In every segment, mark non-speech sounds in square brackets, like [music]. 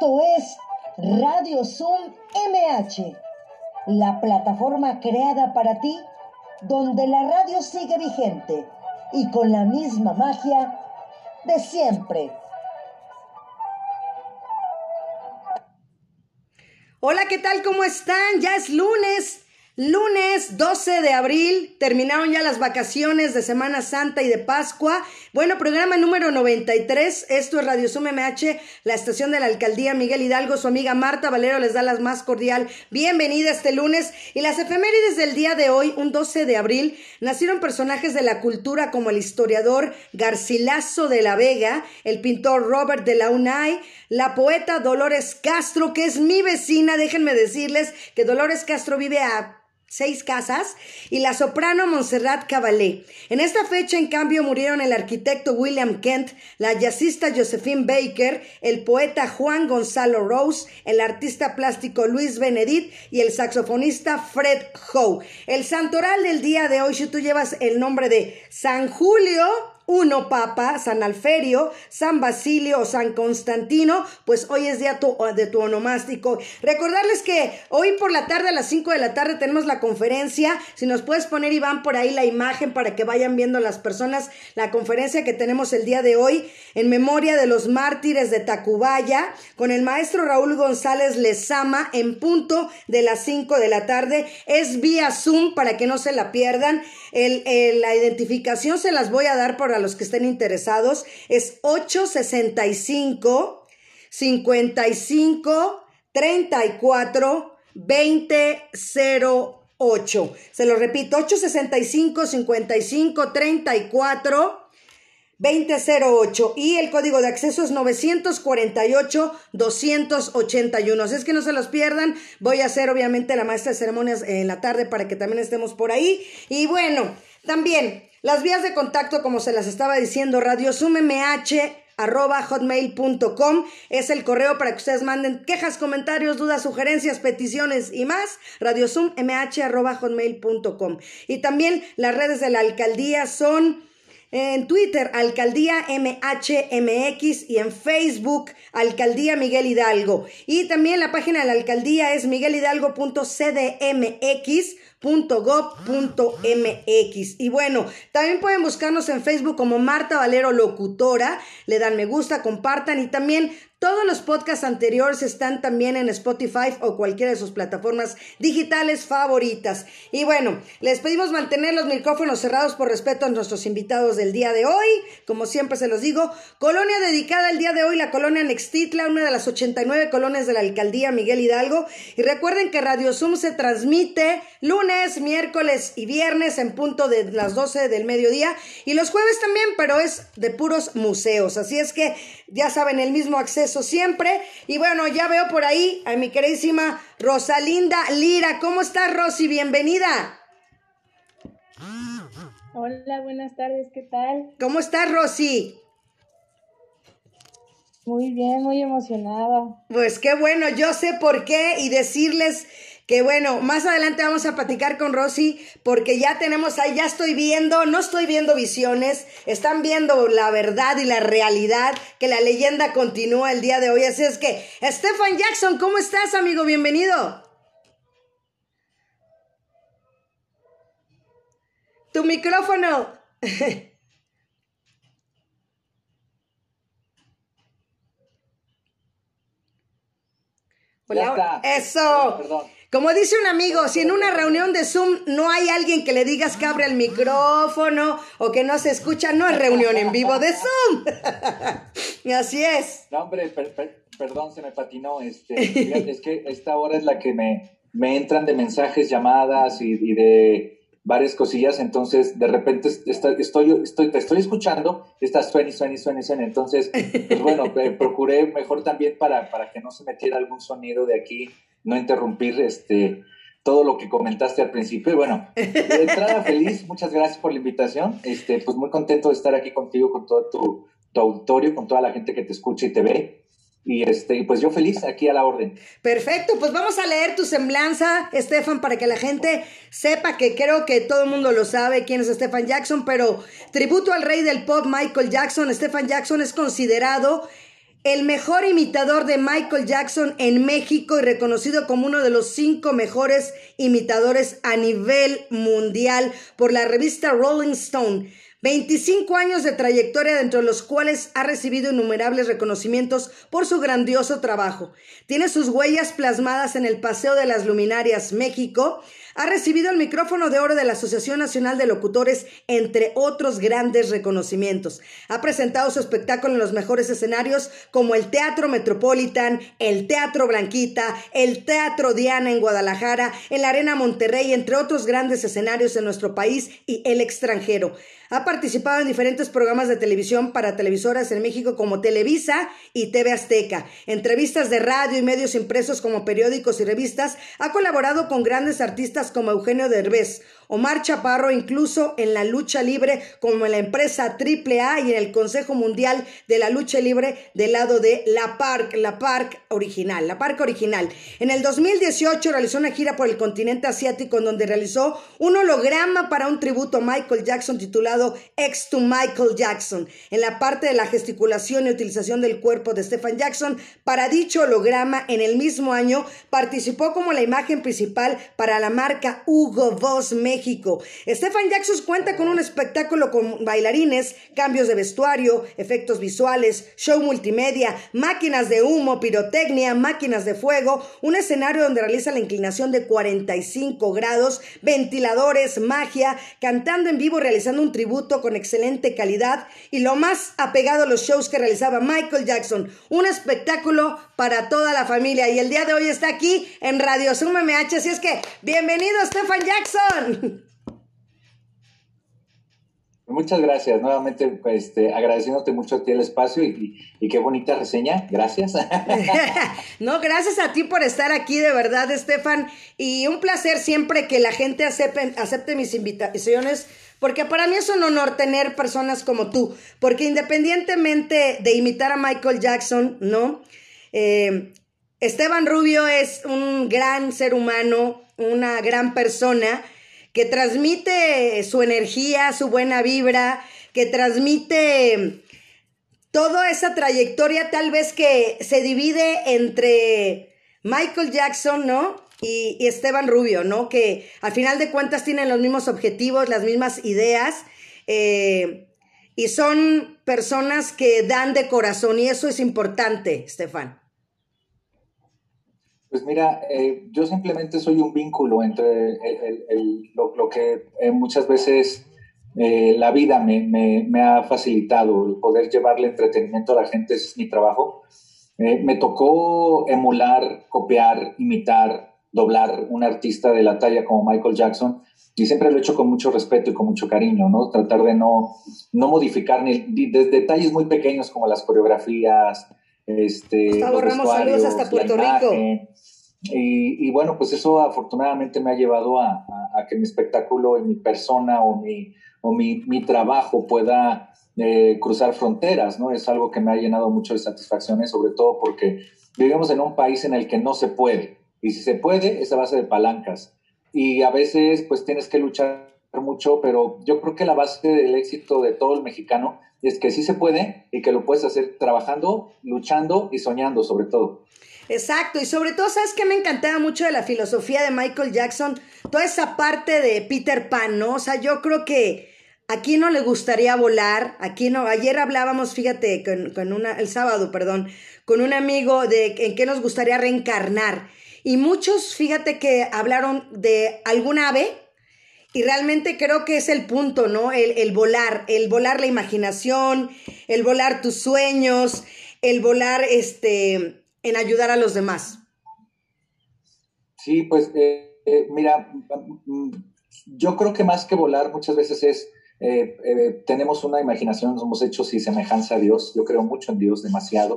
Esto es Radio Zoom MH, la plataforma creada para ti, donde la radio sigue vigente y con la misma magia de siempre. Hola, ¿qué tal? ¿Cómo están? Ya es lunes. Lunes 12 de abril, terminaron ya las vacaciones de Semana Santa y de Pascua. Bueno, programa número 93, esto es Radio Sum MH, la estación de la Alcaldía Miguel Hidalgo, su amiga Marta Valero les da la más cordial bienvenida este lunes. Y las efemérides del día de hoy, un 12 de abril, nacieron personajes de la cultura como el historiador Garcilaso de la Vega, el pintor Robert de la Unay, la poeta Dolores Castro, que es mi vecina, déjenme decirles que Dolores Castro vive a seis casas, y la soprano Montserrat Caballé. En esta fecha, en cambio, murieron el arquitecto William Kent, la jazzista Josephine Baker, el poeta Juan Gonzalo Rose, el artista plástico Luis Benedit y el saxofonista Fred Howe. El santoral del día de hoy, si tú llevas el nombre de San Julio, uno Papa, San Alferio, San Basilio o San Constantino, pues hoy es día de tu onomástico. Recordarles que hoy por la tarde a las 5 de la tarde tenemos la conferencia. Si nos puedes poner, Iván, por ahí la imagen para que vayan viendo las personas la conferencia que tenemos el día de hoy en memoria de los mártires de Tacubaya con el maestro Raúl González Lezama en punto de las 5 de la tarde. Es vía Zoom para que no se la pierdan. El, la identificación se las voy a dar para los que estén interesados. Es 865 55 34 2008. Se lo repito, 865 55 34 2008 y el código de acceso es 948 281. Así es que no se los pierdan. Voy a hacer obviamente la maestra de ceremonias en la tarde para que también estemos por ahí. Y bueno, también las vías de contacto, como se las estaba diciendo, radiosumMH arroba hotmail.com es el correo para que ustedes manden quejas, comentarios, dudas, sugerencias, peticiones y más. Radiosummh arroba hotmail.com. Y también las redes de la alcaldía son en Twitter, Alcaldía MHMX y en Facebook, Alcaldía Miguel Hidalgo. Y también la página de la alcaldía es miguelhidalgo.cdmx.gov.mx. Y bueno, también pueden buscarnos en Facebook como Marta Valero Locutora. Le dan me gusta, compartan y también todos los podcasts anteriores están también en Spotify o cualquiera de sus plataformas digitales favoritas. Y bueno, les pedimos mantener los micrófonos cerrados por respeto a nuestros invitados del día de hoy. Como siempre se los digo, colonia dedicada el día de hoy, la colonia Nextitla, una de las 89 colonias de la alcaldía Miguel Hidalgo. Y recuerden que Radio Zoom se transmite lunes, miércoles y viernes en punto de las 12 del mediodía. Y los jueves también, pero es de puros museos. Así es que ya saben, el mismo acceso siempre. Y bueno, ya veo por ahí a mi queridísima Rosalinda Lira. ¿Cómo estás, Rosy? Bienvenida. Hola, buenas tardes, ¿qué tal? ¿Cómo estás, Rosy? Muy bien, muy emocionada. Pues qué bueno, yo sé por qué y decirles que bueno, más adelante vamos a platicar con Rosy porque ya tenemos ahí, ya estoy viendo, no estoy viendo visiones, están viendo la verdad y la realidad, que la leyenda continúa el día de hoy. Así es que, Stefan Jackson, ¿cómo estás, amigo? Bienvenido. Tu micrófono. [laughs] Hola. Eso. Perdón. Como dice un amigo, si en una reunión de Zoom no hay alguien que le digas que abre el micrófono o que no se escucha, no es reunión en vivo de Zoom. y [laughs] así es. No, hombre, perdón, se me patinó. Este, [laughs] es que esta hora es la que me, me entran de mensajes, llamadas y, de varias cosillas, entonces de repente estoy, estoy, te estoy escuchando, estás y suena y suena, entonces, pues bueno, [laughs] eh, procuré mejor también para, para que no se metiera algún sonido de aquí no interrumpir este, todo lo que comentaste al principio. bueno, de entrada feliz, muchas gracias por la invitación. Este, pues muy contento de estar aquí contigo, con todo tu, tu auditorio, con toda la gente que te escucha y te ve. Y este, pues yo feliz aquí a la orden. Perfecto, pues vamos a leer tu semblanza, Estefan, para que la gente sepa que creo que todo el mundo lo sabe quién es Stefan Jackson, pero tributo al rey del pop Michael Jackson. Stefan Jackson es considerado el mejor imitador de Michael Jackson en México y reconocido como uno de los cinco mejores imitadores a nivel mundial por la revista Rolling Stone. 25 años de trayectoria dentro de los cuales ha recibido innumerables reconocimientos por su grandioso trabajo. Tiene sus huellas plasmadas en el Paseo de las Luminarias México, ha recibido el micrófono de oro de la Asociación Nacional de Locutores, entre otros grandes reconocimientos. Ha presentado su espectáculo en los mejores escenarios como el Teatro Metropolitan, el Teatro Blanquita, el Teatro Diana en Guadalajara, en la Arena Monterrey, entre otros grandes escenarios en nuestro país y el extranjero. Ha participado en diferentes programas de televisión para televisoras en México como Televisa y TV Azteca, entrevistas de radio y medios impresos como periódicos y revistas. Ha colaborado con grandes artistas como Eugenio Derbez, Omar Chaparro, incluso en la lucha libre, como en la empresa AAA y en el Consejo Mundial de la Lucha Libre del lado de La Parc, La Parc original, La Parc original. En el 2018 realizó una gira por el continente asiático en donde realizó un holograma para un tributo a Michael Jackson titulado Ex to Michael Jackson. En la parte de la gesticulación y utilización del cuerpo de Stephen Jackson para dicho holograma en el mismo año participó como la imagen principal para la marca Hugo Boss México México. Stefan Jackson cuenta con un espectáculo con bailarines, cambios de vestuario, efectos visuales, show multimedia, máquinas de humo, pirotecnia, máquinas de fuego, un escenario donde realiza la inclinación de 45 grados, ventiladores, magia, cantando en vivo, realizando un tributo con excelente calidad y lo más apegado a los shows que realizaba Michael Jackson, un espectáculo para toda la familia y el día de hoy está aquí en Radio Zoom MH, así es que bienvenido Stefan Jackson. Muchas gracias, nuevamente este, agradeciéndote mucho a ti el espacio y, qué bonita reseña, gracias. [laughs] [laughs] no, gracias a ti por estar aquí, de verdad, Estefan, y un placer siempre que la gente acepte, acepte mis invitaciones, porque para mí es un honor tener personas como tú, porque independientemente de imitar a Michael Jackson, ¿no? Eh, Esteban Rubio es un gran ser humano, una gran persona, que transmite su energía, su buena vibra, que transmite toda esa trayectoria tal vez que se divide entre Michael Jackson, ¿no? Y, Esteban Rubio, ¿no? Que al final de cuentas tienen los mismos objetivos, las mismas ideas. Eh, y son personas que dan de corazón y eso es importante, Estefan. Pues mira, eh, yo simplemente soy un vínculo entre lo, que eh, muchas veces eh, la vida me, ha facilitado, el poder llevarle entretenimiento a la gente, es mi trabajo. me tocó emular, copiar, imitar, doblar un artista de la talla como Michael Jackson y siempre lo he hecho con mucho respeto y con mucho cariño, ¿no? Tratar de no, no modificar ni, desde detalles muy pequeños como las coreografías, este, Gustavo Ramos, saludos hasta Puerto Rico. Y, bueno, pues eso afortunadamente me ha llevado a, que mi espectáculo y mi persona o mi, o mi, mi trabajo pueda eh, cruzar fronteras, ¿no? Es algo que me ha llenado mucho de satisfacciones, sobre todo porque vivimos en un país en el que no se puede. Y si se puede, es a base de palancas. Y a veces, pues tienes que luchar mucho, pero yo creo que la base del éxito de todo el mexicano es que sí se puede y que lo puedes hacer trabajando, luchando y soñando sobre todo. Exacto, y sobre todo, ¿sabes qué me encantaba mucho de la filosofía de Michael Jackson? Toda esa parte de Peter Pan, ¿no? O sea, yo creo que aquí no le gustaría volar, aquí no, ayer hablábamos, fíjate, con, con una, el sábado, perdón, con un amigo de en qué nos gustaría reencarnar. Y muchos, fíjate que hablaron de algún ave, y realmente creo que es el punto, ¿no? El, el, volar, el volar la imaginación, el volar tus sueños, el volar, este, en ayudar a los demás. Sí, pues eh, eh, mira, yo creo que más que volar muchas veces es, eh, tenemos una imaginación, somos hechos y semejanza a Dios, yo creo mucho en Dios demasiado,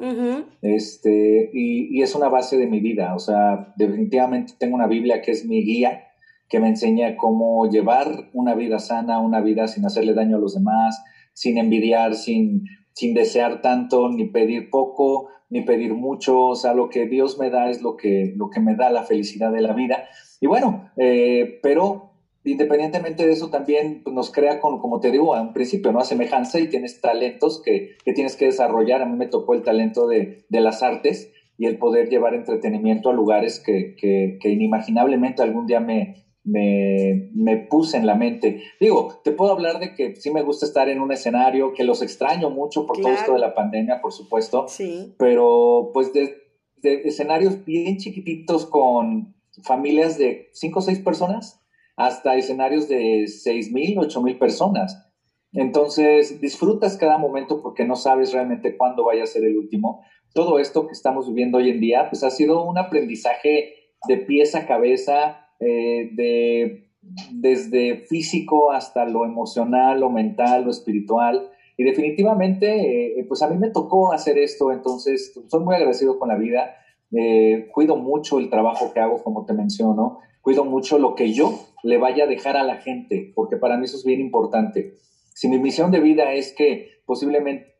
este, y, y, es una base de mi vida, o sea, definitivamente tengo una Biblia que es mi guía, que me enseña cómo llevar una vida sana, una vida sin hacerle daño a los demás, sin envidiar, sin, sin desear tanto, ni pedir poco, ni pedir mucho, o sea, lo que Dios me da es lo que, lo que me da la felicidad de la vida. Y bueno, eh, pero independientemente de eso, también nos crea, con, como te digo, a un principio, ¿no? A semejanza y tienes talentos que, que tienes que desarrollar. A mí me tocó el talento de, de las artes y el poder llevar entretenimiento a lugares que, que inimaginablemente algún día me, me, me, puse en la mente. Digo, te puedo hablar de que sí me gusta estar en un escenario, que los extraño mucho por todo esto de la pandemia, por supuesto, sí. pero pues de, de escenarios bien chiquititos con familias de cinco o seis personas hasta escenarios de seis mil, ocho mil personas. Entonces, disfrutas cada momento porque no sabes realmente cuándo vaya a ser el último. Todo esto que estamos viviendo hoy en día, pues ha sido un aprendizaje de pies a cabeza, eh, de, desde físico hasta lo emocional, lo mental, lo espiritual. Y definitivamente, eh, pues a mí me tocó hacer esto, entonces soy muy agradecido con la vida. Eh, cuido mucho el trabajo que hago, como te menciono. Cuido mucho lo que yo le vaya a dejar a la gente, porque para mí eso es bien importante. Si mi misión de vida es que posiblemente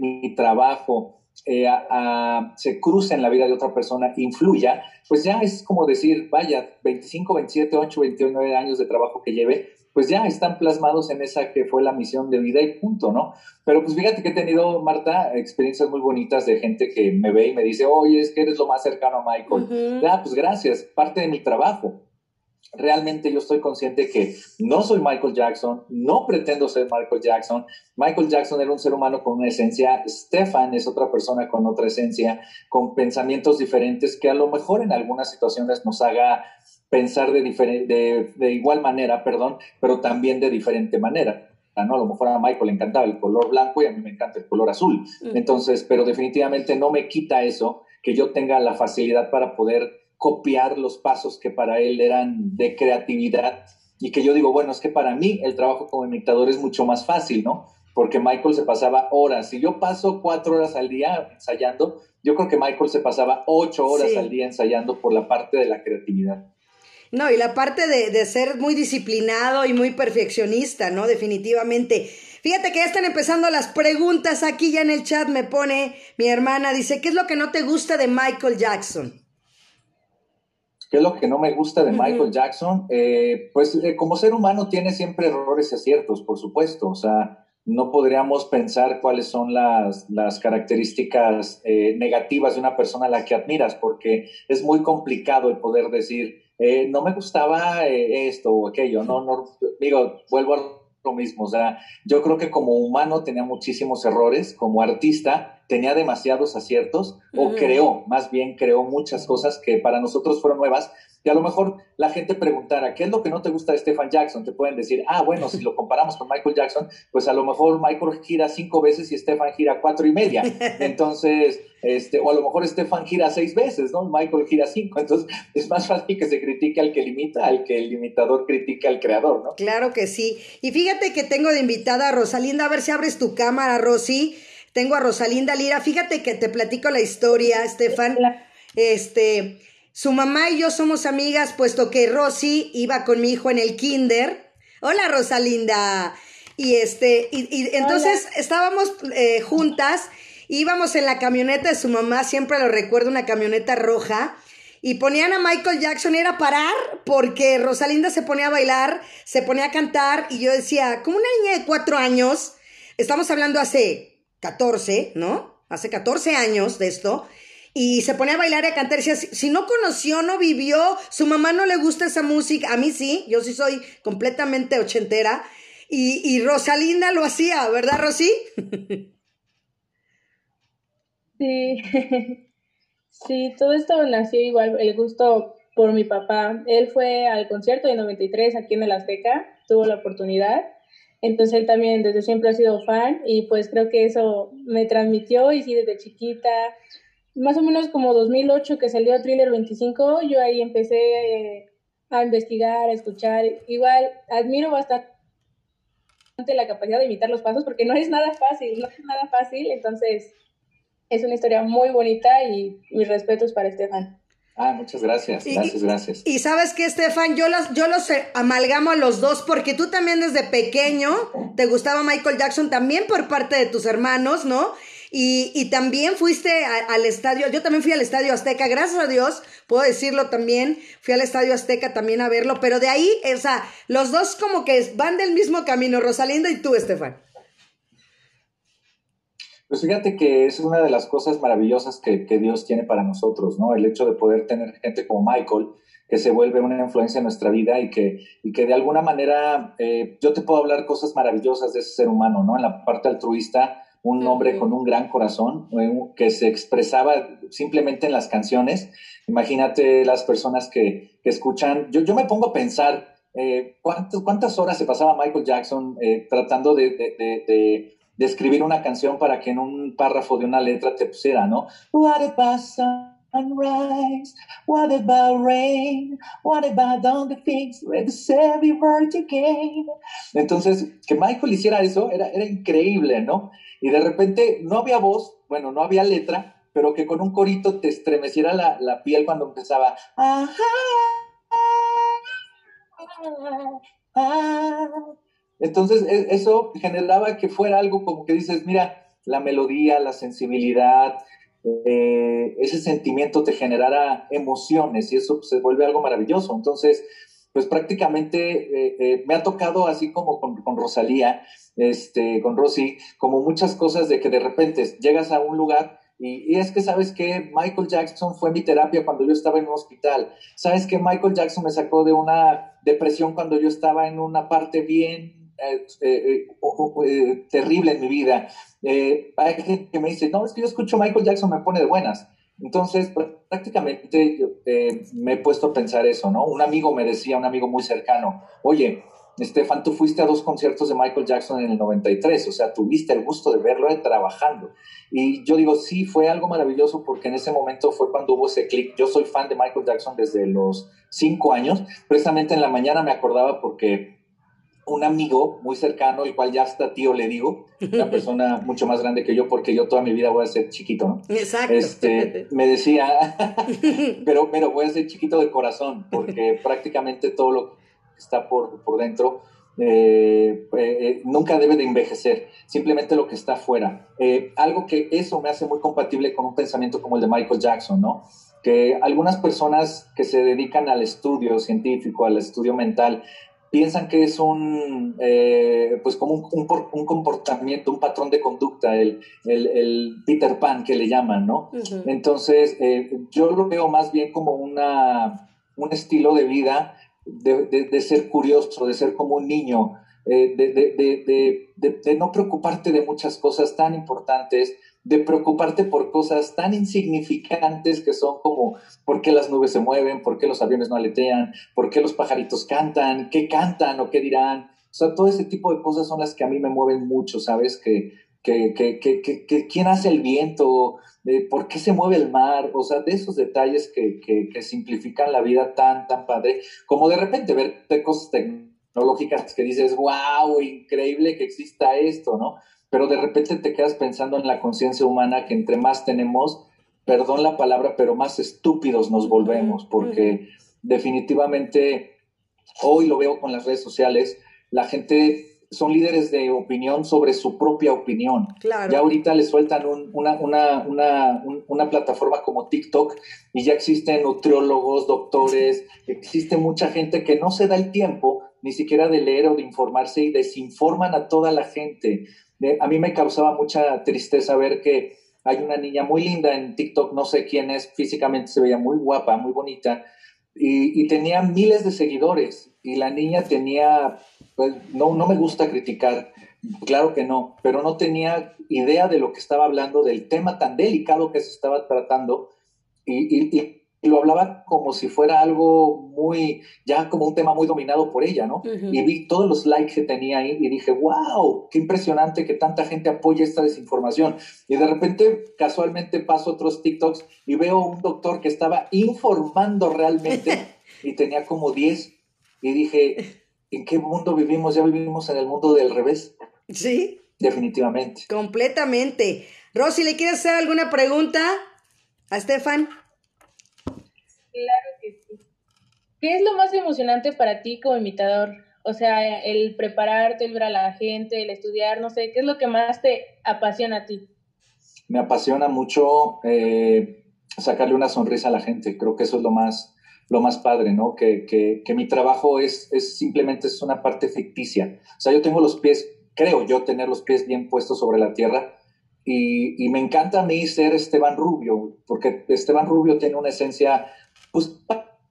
mi trabajo eh, a, a, se cruce en la vida de otra persona, influya, pues ya es como decir, vaya, 25, 27, 8, 29 años de trabajo que lleve, pues ya están plasmados en esa que fue la misión de vida y punto, ¿no? Pero pues fíjate que he tenido, Marta, experiencias muy bonitas de gente que me ve y me dice, oye, es que eres lo más cercano a Michael. Uh -huh. Ah, pues gracias, parte de mi trabajo realmente yo estoy consciente que no soy Michael Jackson, no pretendo ser Michael Jackson. Michael Jackson era un ser humano con una esencia, Stefan es otra persona con otra esencia, con pensamientos diferentes que a lo mejor en algunas situaciones nos haga pensar de, de, de igual manera, perdón, pero también de diferente manera. ¿no? A lo mejor a Michael le encantaba el color blanco y a mí me encanta el color azul. Entonces, pero definitivamente no me quita eso, que yo tenga la facilidad para poder copiar los pasos que para él eran de creatividad y que yo digo, bueno, es que para mí el trabajo como imitador es mucho más fácil, ¿no? Porque Michael se pasaba horas. Si yo paso cuatro horas al día ensayando, yo creo que Michael se pasaba ocho horas sí. al día ensayando por la parte de la creatividad. No, y la parte de, de, ser muy disciplinado y muy perfeccionista, ¿no? Definitivamente. Fíjate que ya están empezando las preguntas aquí ya en el chat, me pone mi hermana, dice, ¿qué es lo que no te gusta de Michael Jackson? ¿Qué es lo que no me gusta de uh -huh. Michael Jackson? Eh, pues eh, como ser humano tiene siempre errores y aciertos, por supuesto. O sea, no podríamos pensar cuáles son las, las características eh, negativas de una persona a la que admiras, porque es muy complicado el poder decir, eh, no me gustaba esto o aquello. No, no, digo, vuelvo a lo mismo. O sea, yo creo que como humano tenía muchísimos errores, como artista tenía demasiados aciertos uh -huh. o creó, más bien creó muchas cosas que para nosotros fueron nuevas. Y a lo mejor la gente preguntara, ¿qué es lo que no te gusta de Stephen Jackson? Te pueden decir, ah, bueno, si lo comparamos con Michael Jackson, pues a lo mejor Michael gira cinco veces y Stephen gira cuatro y media. [laughs] Entonces, este, o a lo mejor Stefan gira seis veces, ¿no? Michael gira cinco. Entonces, es más fácil que se critique al que limita, al que el limitador critica al creador, ¿no? Claro que sí. Y fíjate que tengo de invitada a Rosalinda, a ver si abres tu cámara, Rosy. Tengo a Rosalinda Lira. Fíjate que te platico la historia, Estefan. Este, su mamá y yo somos amigas, puesto que Rosy iba con mi hijo en el kinder. Hola, Rosalinda. Y este, y, y entonces Hola. estábamos eh, juntas, íbamos en la camioneta de su mamá, siempre lo recuerdo, una camioneta roja. Y ponían a Michael Jackson, era parar, porque Rosalinda se ponía a bailar, se ponía a cantar, y yo decía, como una niña de cuatro años, estamos hablando hace 14, ¿no? Hace 14 años de esto. Y se ponía a bailar y a cantar. Decía, si no conoció, no vivió, su mamá no le gusta esa música. A mí sí, yo sí soy completamente ochentera. Y, y Rosalinda lo hacía, ¿verdad, Rosy? [laughs] Sí, sí, todo esto nació igual, el gusto por mi papá. Él fue al concierto de 93 aquí en el Azteca, tuvo la oportunidad entonces él también desde siempre ha sido fan y pues creo que eso me transmitió y sí desde chiquita, más o menos como 2008 que salió Thriller 25, yo ahí empecé eh, a investigar, a escuchar. Igual admiro bastante la capacidad de imitar los pasos porque no es nada fácil, no es nada fácil, entonces es una historia muy bonita y mis respetos para Estefan. Ah, muchas gracias, gracias, y, gracias. Y sabes que, Estefan, yo los, yo los amalgamo a los dos porque tú también desde pequeño te gustaba Michael Jackson también por parte de tus hermanos, ¿no? Y, y también fuiste al estadio, yo también fui al estadio Azteca, gracias a Dios, puedo decirlo también, fui al estadio Azteca también a verlo, pero de ahí, o sea, los dos como que van del mismo camino, Rosalinda y tú, Estefan. Pues fíjate que es una de las cosas maravillosas que, Dios tiene para nosotros, ¿no? El hecho de poder tener gente como Michael, que se vuelve una influencia en nuestra vida y que, y que de alguna manera eh, yo te puedo hablar cosas maravillosas de ese ser humano, ¿no? En la parte altruista, un hombre con un gran corazón eh, que se expresaba simplemente en las canciones. Imagínate las personas que, escuchan, yo, yo me pongo a pensar eh, ¿cuántas, horas se pasaba Michael Jackson tratando de de escribir una canción para que en un párrafo de una letra te pusiera, ¿no? What about sunrise? What about rain? What about all the things the again? Entonces, que Michael hiciera eso era, era increíble, ¿no? Y de repente no había voz, bueno, no había letra, pero que con un corito te estremeciera la, la piel cuando empezaba. Ajá, entonces, e, eso generaba que fuera algo como que dices, mira, la melodía, la sensibilidad, eh, ese sentimiento te generara emociones y eso se vuelve algo maravilloso. Entonces, pues prácticamente eh, eh, me ha tocado así como con, Rosalía, este, con Rosy, como muchas cosas de que de repente llegas a un lugar y, es que, ¿sabes que Michael Jackson fue mi terapia cuando yo estaba en un hospital. ¿Sabes que Michael Jackson me sacó de una depresión cuando yo estaba en una parte bien eh, eh, eh, terrible en mi vida. hay gente que me dice, no, es que yo escucho Michael Jackson, me pone de buenas. Entonces, prácticamente me he puesto a pensar eso, ¿no? Un amigo me decía, un amigo muy cercano, oye, Estefan, tú fuiste a dos conciertos de Michael Jackson en el 93, o sea, tuviste el gusto de verlo trabajando. Y yo digo, sí, fue algo maravilloso porque en ese momento fue cuando hubo ese clic. Yo soy fan de Michael Jackson desde los cinco años. Precisamente en la mañana me acordaba porque un amigo muy cercano, el cual ya hasta tío le digo, una [laughs] persona mucho más grande que yo, porque yo toda mi vida voy a ser chiquito, ¿no? Exacto. Este, me decía, [laughs] pero, pero voy a ser chiquito de corazón, porque [laughs] prácticamente todo lo que está por, por dentro eh, eh, eh, nunca debe de envejecer, simplemente lo que está afuera. algo que eso me hace muy compatible con un pensamiento como el de Michael Jackson, ¿no? Que algunas personas que se dedican al estudio científico, al estudio mental, piensan que es un, eh, pues como un, un, comportamiento, un patrón de conducta, el, el, Peter Pan que le llaman, ¿no? Entonces, eh, yo lo veo más bien como una, un estilo de vida de, de, ser curioso, de ser como un niño, eh, de, de, no preocuparte de muchas cosas tan importantes, de preocuparte por cosas tan insignificantes que son como por qué las nubes se mueven, por qué los aviones no aletean, por qué los pajaritos cantan, qué cantan o qué dirán. O sea, todo ese tipo de cosas son las que a mí me mueven mucho, ¿sabes? Que, que, que, que, quién hace el viento, por qué se mueve el mar, o sea, de esos detalles que, que, simplifican la vida tan, tan padre, como de repente ver cosas tecnológicas que dices, wow, increíble que exista esto, ¿no? Pero de repente te quedas pensando en la conciencia humana que entre más tenemos, perdón la palabra, pero más estúpidos nos volvemos, porque definitivamente hoy lo veo con las redes sociales, la gente son líderes de opinión sobre su propia opinión. Claro. Ya ahorita le sueltan una, una, una, una, plataforma como TikTok y ya existen nutriólogos, doctores, existe mucha gente que no se da el tiempo ni siquiera de leer o de informarse y desinforman a toda la gente a mí me causaba mucha tristeza ver que hay una niña muy linda en TikTok, no sé quién es, físicamente se veía muy guapa, muy bonita, y, tenía miles de seguidores, y la niña tenía, pues no, no me gusta criticar, claro que no, pero no tenía idea de lo que estaba hablando, del tema tan delicado que se estaba tratando, y, lo hablaba como si fuera algo muy, ya como un tema muy dominado por ella, ¿no? Y vi todos los likes que tenía ahí y dije, wow, qué impresionante que tanta gente apoya esta desinformación. Y de repente, casualmente paso otros TikToks y veo un doctor que estaba informando realmente [laughs] y tenía como 10 y dije, ¿en qué mundo vivimos? ¿Ya vivimos en el mundo del revés? Sí. Definitivamente. Completamente. Rosy, ¿le quieres hacer alguna pregunta a Estefan? Claro que sí. ¿Qué es lo más emocionante para ti como imitador? O sea, el prepararte, el ver a la gente, el estudiar, no sé, ¿qué es lo que más te apasiona a ti? me apasiona mucho eh, sacarle una sonrisa a la gente. Creo que eso es lo más, lo más padre, ¿no? Que, que, mi trabajo es, es simplemente es una parte ficticia. O sea, yo tengo los pies, creo yo tener los pies bien puestos sobre la tierra. Y, y me encanta a mí ser Esteban Rubio, porque Esteban Rubio tiene una esencia, pues,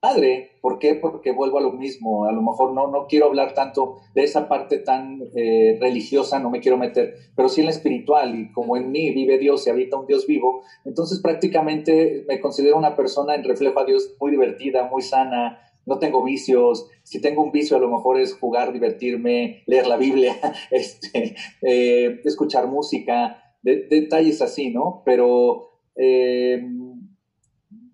padre. ¿Por qué? Porque vuelvo a lo mismo. A lo mejor no, no quiero hablar tanto de esa parte tan eh, religiosa, no me quiero meter, pero sí en la espiritual. Y como en mí vive Dios y habita un Dios vivo, entonces prácticamente me considero una persona en reflejo a Dios muy divertida, muy sana. No tengo vicios. Si tengo un vicio, a lo mejor es jugar, divertirme, leer la Biblia, [laughs] este, eh, escuchar música, detalles así, ¿no? Pero eh,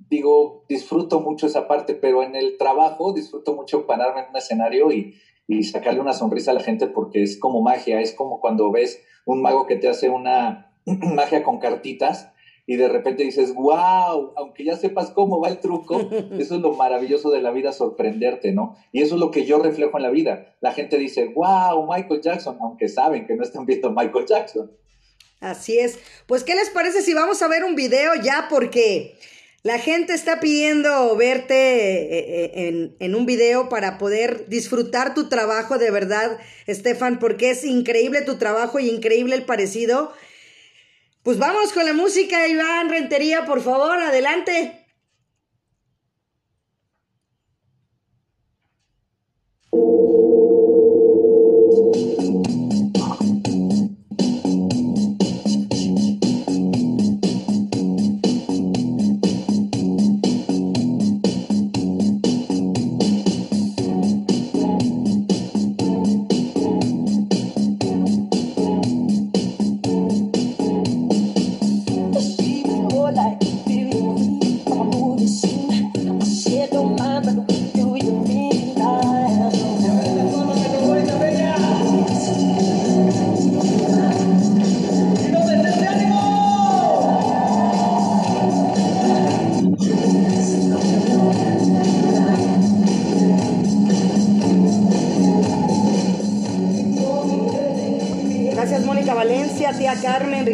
digo, disfruto mucho esa parte, pero en el trabajo disfruto mucho pararme en un escenario y, sacarle una sonrisa a la gente porque es como magia, es como cuando ves un mago que te hace una [clears throat] magia con cartitas y de repente dices, wow, aunque ya sepas cómo va el truco, [laughs] eso es lo maravilloso de la vida, sorprenderte, ¿no? Y eso es lo que yo reflejo en la vida. La gente dice, wow, Michael Jackson, aunque saben que no están viendo Michael Jackson. Así es. Pues, ¿qué les parece si vamos a ver un video ya? Porque la gente está pidiendo verte eh, eh, en, en, un video para poder disfrutar tu trabajo de verdad, Estefan, porque es increíble tu trabajo y increíble el parecido. Pues vamos con la música, Iván Rentería, por favor, adelante.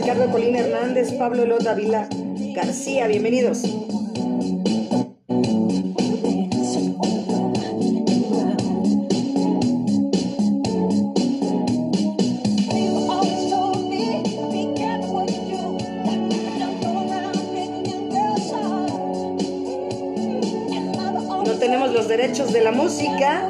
Ricardo Colín Hernández, Pablo Lota Vila García, bienvenidos. No tenemos los derechos de la música.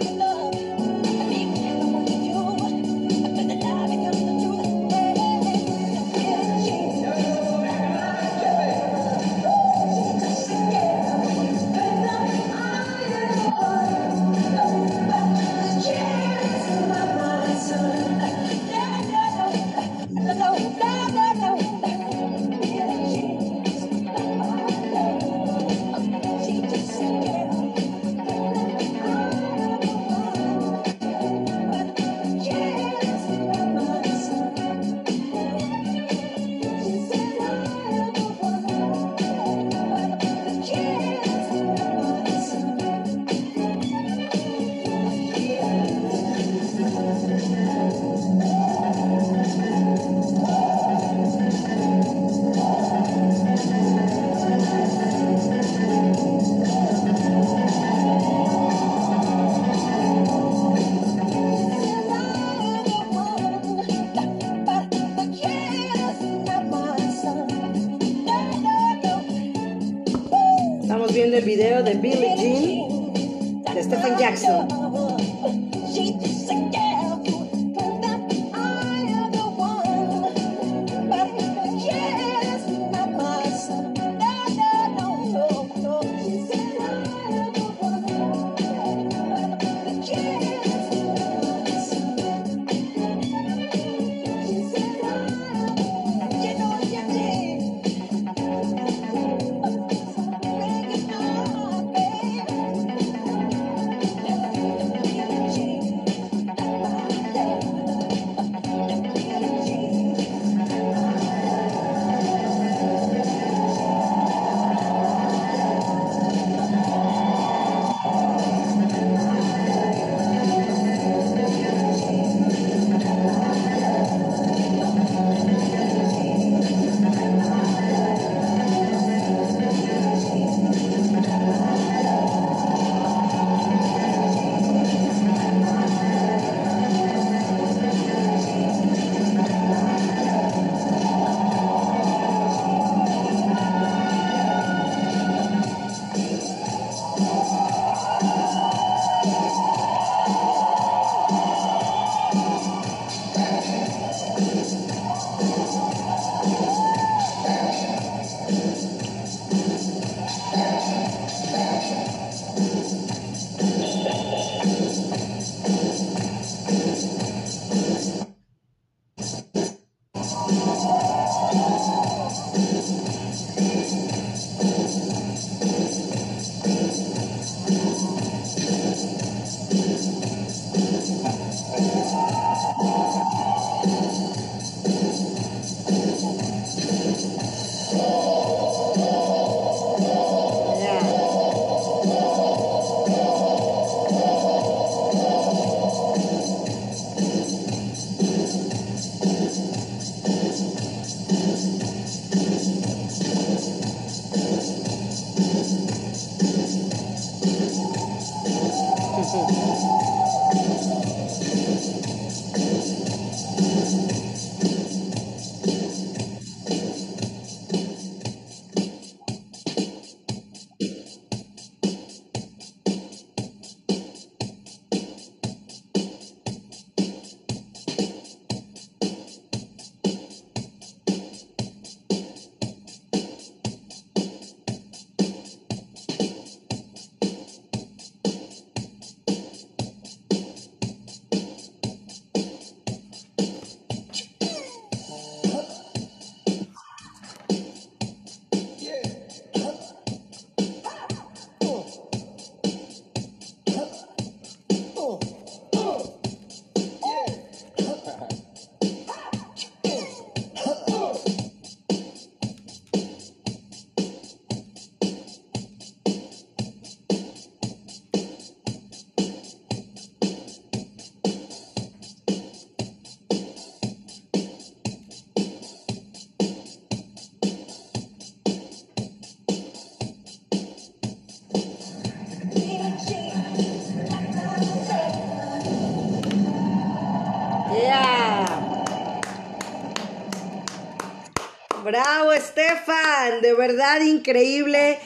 Estefan, de verdad increíble,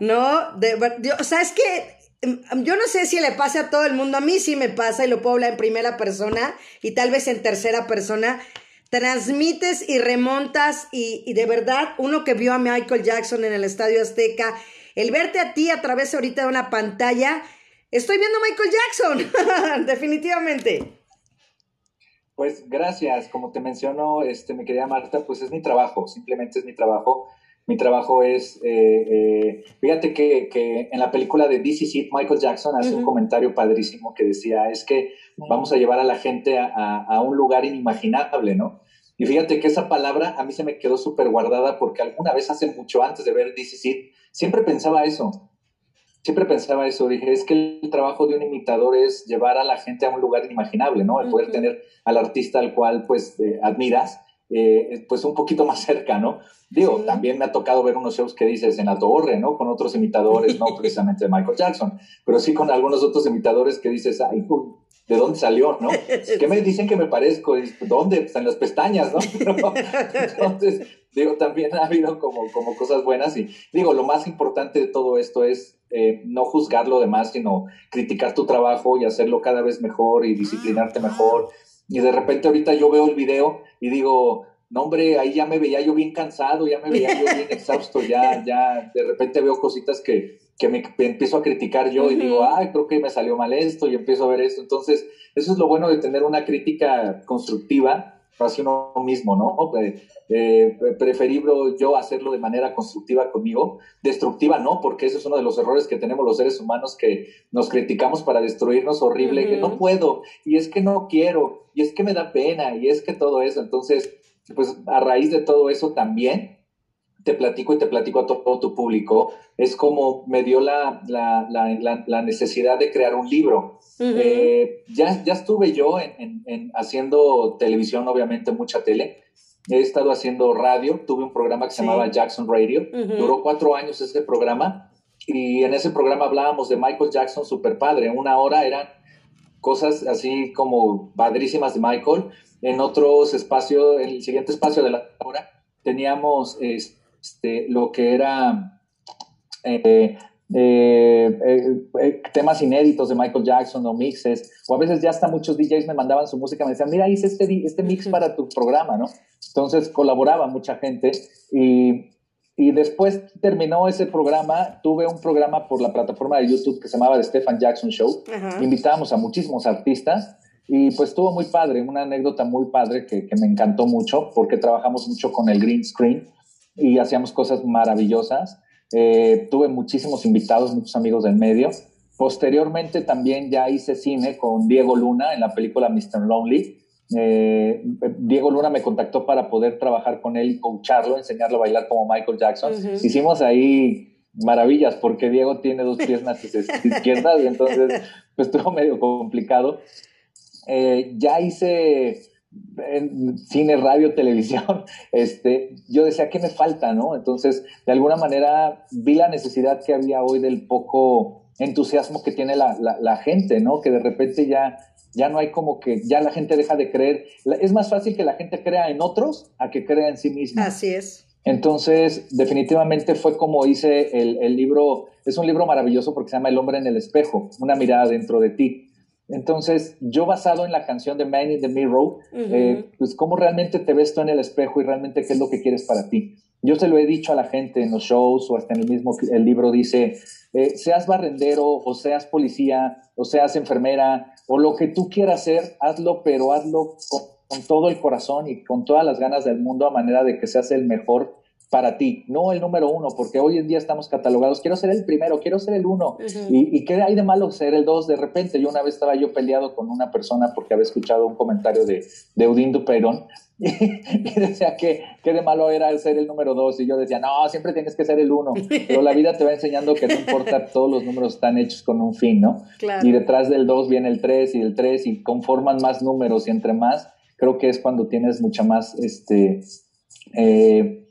¿no? De, o sea, es que mm, yo no sé si le pasa a todo el mundo, a mí sí me pasa y lo puedo hablar en primera persona y tal vez en tercera persona. Transmites y remontas y, y de verdad, uno que vio a Michael Jackson en el Estadio Azteca, el verte a ti a través ahorita de una pantalla, estoy viendo a Michael Jackson, [laughs] definitivamente. Pues gracias, como te menciono, este, mi querida Marta, pues es mi trabajo, simplemente es mi trabajo. Mi trabajo es, eh, eh, fíjate que, que, en la película de DC Seed, Michael Jackson hace un comentario padrísimo que decía, es que vamos a llevar a la gente a, a, un lugar inimaginable, ¿no? Y fíjate que esa palabra a mí se me quedó súper guardada porque alguna vez hace mucho antes de ver DC Seed, siempre pensaba eso siempre pensaba eso, dije, es que el trabajo de un imitador es llevar a la gente a un lugar inimaginable, ¿no? El poder tener al artista al cual pues eh, admiras, eh, pues un poquito más [laughs] cerca, ¿no? Digo, también me ha tocado ver unos shows que dices en la torre, ¿no? Con otros imitadores, no [laughs] precisamente de Michael Jackson, pero sí con algunos otros imitadores que dices, ay, ¿de dónde salió, no? [laughs] ¿Qué me dicen que me parezco? ¿Dónde? Pues en las pestañas, ¿no? [laughs] entonces, digo, también ha habido como, como cosas buenas y digo, lo más importante de todo esto es eh, no juzgar lo demás, sino criticar tu trabajo y hacerlo cada vez mejor y disciplinarte mejor. Y de repente ahorita yo veo el video y digo, no hombre, ahí ya me veía yo bien cansado, ya me veía yo bien exhausto, ya, ya, de repente veo cositas que, que me, empiezo a criticar yo y digo, ay, creo que me salió mal esto y empiezo a ver esto. Entonces, eso es lo bueno de tener una crítica constructiva hacia uno mismo, ¿no? Eh, preferible yo hacerlo de manera constructiva conmigo, destructiva no, porque ese es uno de los errores que tenemos los seres humanos que nos criticamos para destruirnos horrible, que no puedo, y es que no quiero, y es que me da pena, y es que todo eso. Entonces, pues a raíz de todo eso también te platico y te platico a todo tu público, es como me dio la, la, la, la necesidad de crear un libro. eh, ya, ya estuve yo en, en, haciendo televisión, obviamente mucha tele. He estado haciendo radio, tuve un programa que se llamaba Jackson Radio, duró cuatro años ese programa y en ese programa hablábamos de Michael Jackson, super padre, una hora eran cosas así como padrísimas de Michael, en otros espacios, en el siguiente espacio de la hora teníamos... Este, lo que era eh, eh, eh, temas inéditos de Michael Jackson o mixes, o a veces ya hasta muchos DJs me mandaban su música, me decían, mira, hice este, este mix para tu programa, ¿no? Entonces colaboraba mucha gente y, y después terminó ese programa, tuve un programa por la plataforma de YouTube que se llamaba The Stephen Jackson Show, invitábamos a muchísimos artistas y pues estuvo muy padre, una anécdota muy padre que, que me encantó mucho porque trabajamos mucho con el green screen y hacíamos cosas maravillosas. Eh, tuve muchísimos invitados, muchos amigos del medio. Posteriormente también ya hice cine con Diego Luna en la película Mr. Lonely. Eh, Diego Luna me contactó para poder trabajar con él y coacharlo, enseñarlo a bailar como Michael Jackson. Hicimos ahí maravillas porque Diego tiene dos piernas [laughs] izquierdas y entonces pues estuvo medio complicado. Eh, ya hice en cine, radio, [laughs] televisión, este, yo decía, ¿qué me falta? ¿no? Entonces, de alguna manera, vi la necesidad que había hoy del poco entusiasmo que tiene la, la, gente, ¿no? Que de repente ya, ya no hay como que, ya la gente deja de creer. Es más fácil que la gente crea en otros a que crea en sí misma. Así es. Entonces, definitivamente fue como hice el, el, libro, es un libro maravilloso porque se llama El hombre en el espejo, una mirada dentro de ti. Entonces, yo basado en la canción de Man in the Mirror, eh, pues cómo realmente te ves tú en el espejo y realmente qué es lo que quieres para ti. Yo se lo he dicho a la gente en los shows o hasta en el mismo el libro dice, eh, seas barrendero o seas policía o seas enfermera o lo que tú quieras hacer, hazlo, pero hazlo con, con todo el corazón y con todas las ganas del mundo a manera de que seas el mejor para ti, no el número uno, porque hoy en día estamos catalogados, quiero ser el primero, quiero ser el uno. y, qué hay de malo ser el dos? De repente, yo una vez estaba yo peleado con una persona porque había escuchado un comentario de, de Eudín Duperón [laughs] y, decía que qué de malo era ser el número dos. Y yo decía, no, siempre tienes que ser el uno. Pero la vida te va enseñando que no importa, [laughs] todos los números están hechos con un fin, ¿no? Y detrás del dos viene el tres y el tres y conforman más números y entre más, creo que es cuando tienes mucha más, este, eh,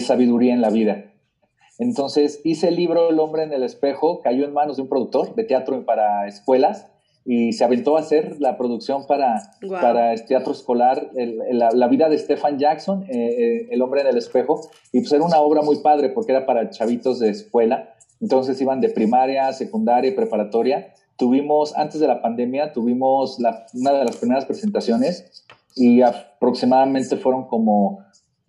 sabiduría en la vida. Entonces hice el libro El hombre en el espejo, cayó en manos de un productor de teatro para escuelas y se aventó a hacer la producción para, para teatro escolar, la, vida de Stephen Jackson, eh, eh, El hombre en el espejo, y pues era una obra muy padre porque era para chavitos de escuela, entonces iban de primaria, secundaria y preparatoria. Tuvimos, antes de la pandemia, tuvimos una de las primeras presentaciones y aproximadamente fueron como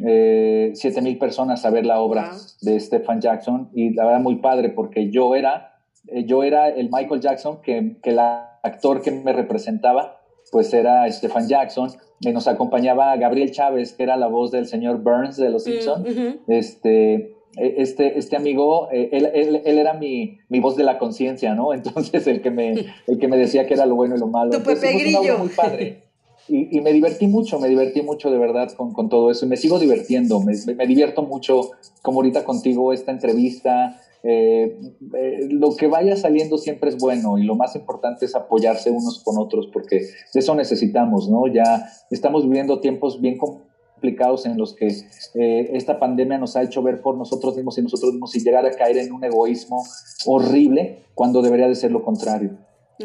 eh, siete mil personas a ver la obra de Stephen Jackson y la verdad muy padre porque yo era, eh, yo era el Michael Jackson que, que el actor que me representaba pues era Stephen Jackson y nos acompañaba Gabriel Chávez que era la voz del señor Burns de Los mm, Simpsons este e, este, este amigo, eh, él, él, él, era mi, mi voz de la conciencia, ¿no? [laughs] Entonces, el que, me, el que me decía que era lo bueno y lo malo. Tu Pepe Grillo. muy padre. Y, me divertí mucho, me divertí mucho de verdad con, con todo eso y me sigo divirtiendo, me, divierto mucho como ahorita contigo esta entrevista. Eh, eh, lo que vaya saliendo siempre es bueno y lo más importante es apoyarse unos con otros porque de eso necesitamos, ¿no? Ya estamos viviendo tiempos bien complicados en los que eh, esta pandemia nos ha hecho ver por nosotros mismos y nosotros mismos y llegar a caer en un egoísmo horrible cuando debería de ser lo contrario.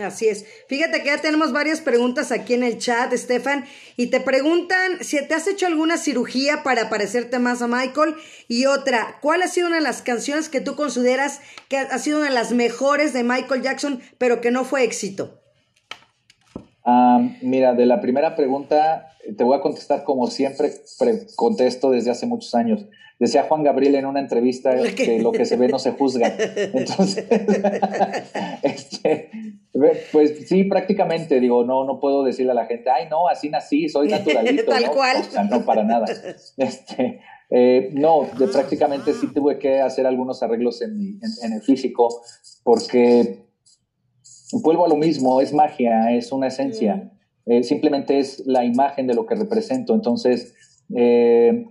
Así es. Fíjate que ya tenemos varias preguntas aquí en el chat, Estefan, y te preguntan si te has hecho alguna cirugía para parecerte más a Michael y otra, ¿cuál ha sido una de las canciones que tú consideras que ha sido una de las mejores de Michael Jackson, pero que no fue éxito? Mira, de la primera pregunta te voy a contestar como siempre contesto desde hace muchos años. Decía Juan Gabriel en una entrevista que lo que se ve no se juzga. Entonces, [laughs] este, pues sí, prácticamente, digo, no, no puedo decirle a la gente, ay, no, así nací, soy [laughs] naturalito. Tal ¿no? cual. O sea, no, para nada. Este, eh, no, de, prácticamente sí tuve que hacer algunos arreglos en, en, el físico, porque vuelvo a lo mismo, es magia, es una esencia, mm. eh, simplemente es la imagen de lo que represento. Entonces, eh,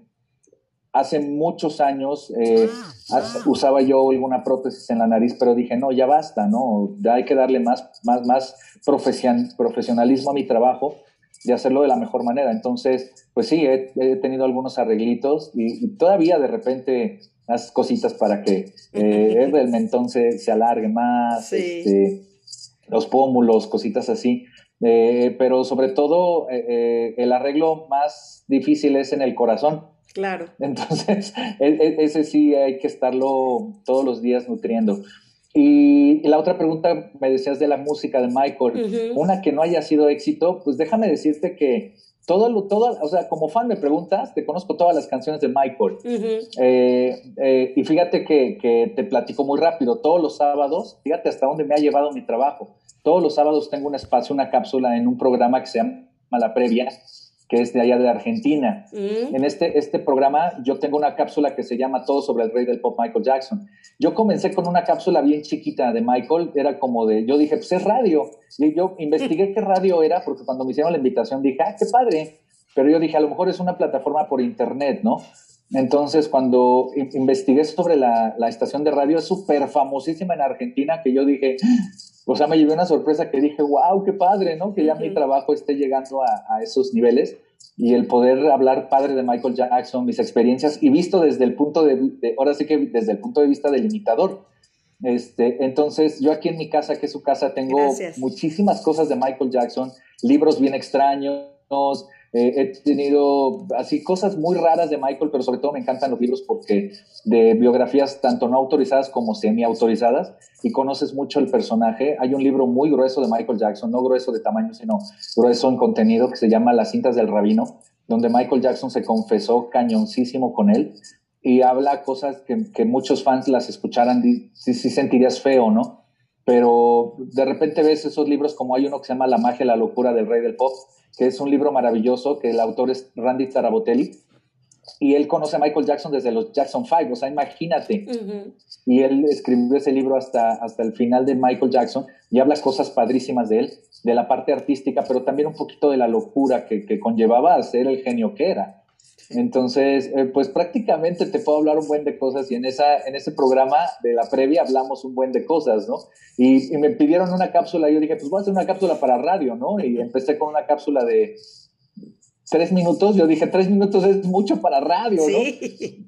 hace muchos años eh, ah, usaba yo alguna prótesis en la nariz, pero dije, no, ya basta, ¿no? Ya hay que darle más, más, más profesionalismo a mi trabajo y hacerlo de la mejor manera. Entonces, pues sí, he, tenido algunos arreglitos y, todavía de repente las cositas para que eh, [laughs] el mentón se, se alargue más, este, los pómulos, cositas así. Eh, pero sobre todo el arreglo más difícil es en el corazón Claro. Entonces, [laughs] e, e, ese sí hay que estarlo todos los días nutriendo. Y, la otra pregunta me decías de la música de Michael, una que no haya sido éxito, pues déjame decirte que todo lo, todo, o sea, como fan me preguntas, te conozco todas las canciones de Michael. Eh, eh, y fíjate que, que, te platico muy rápido, todos los sábados, fíjate hasta dónde me ha llevado mi trabajo. Todos los sábados tengo un espacio, una cápsula en un programa que se llama La Previa, que es de allá de Argentina. Mm. En este, este programa yo tengo una cápsula que se llama Todo sobre el rey del pop Michael Jackson. Yo comencé con una cápsula bien chiquita de Michael, era como de, yo dije, pues es radio. Y yo investigué [laughs] qué radio era, porque cuando me hicieron la invitación dije, ah, qué padre. Pero yo dije, a lo mejor es una plataforma por internet, ¿no? Entonces, cuando investigué sobre la, la estación de radio, es súper famosísima en Argentina, que yo dije, [gasps] o sea, me llevé una sorpresa que dije, wow, qué padre, ¿no? Que ya mi trabajo esté llegando a, esos niveles. Y el poder hablar padre de Michael Jackson, mis experiencias y visto desde el punto de, ahora sí que desde el punto de vista del imitador, Este, entonces, yo aquí en mi casa, que es su casa, tengo muchísimas cosas de Michael Jackson, libros bien extraños, eh, he tenido así cosas muy raras de Michael, pero sobre todo me encantan los libros porque de biografías tanto no autorizadas como semi autorizadas y conoces mucho el personaje. Hay un libro muy grueso de Michael Jackson, no grueso de tamaño, sino grueso en contenido que se llama Las cintas del rabino, donde Michael Jackson se confesó cañoncísimo con él y habla cosas que, muchos fans las escucharan, sí, sí sentirías feo, ¿no? Pero de repente ves esos libros como hay uno que se llama La magia, la locura del rey del pop, que es un libro maravilloso, que el autor es Randy Tarabotelli, y él conoce a Michael Jackson desde los Jackson Five, o sea, imagínate. Y él escribió ese libro hasta, hasta el final de Michael Jackson y habla cosas padrísimas de él, de la parte artística, pero también un poquito de la locura que, que conllevaba a ser el genio que era. Entonces, eh, pues prácticamente te puedo hablar un buen de cosas y en, esa, en ese programa de la previa hablamos un buen de cosas, ¿no? Y, y me pidieron una cápsula y yo dije, pues voy a hacer una cápsula para radio, ¿no? Y empecé con una cápsula de tres minutos, yo dije, tres minutos es mucho para radio, ¿no?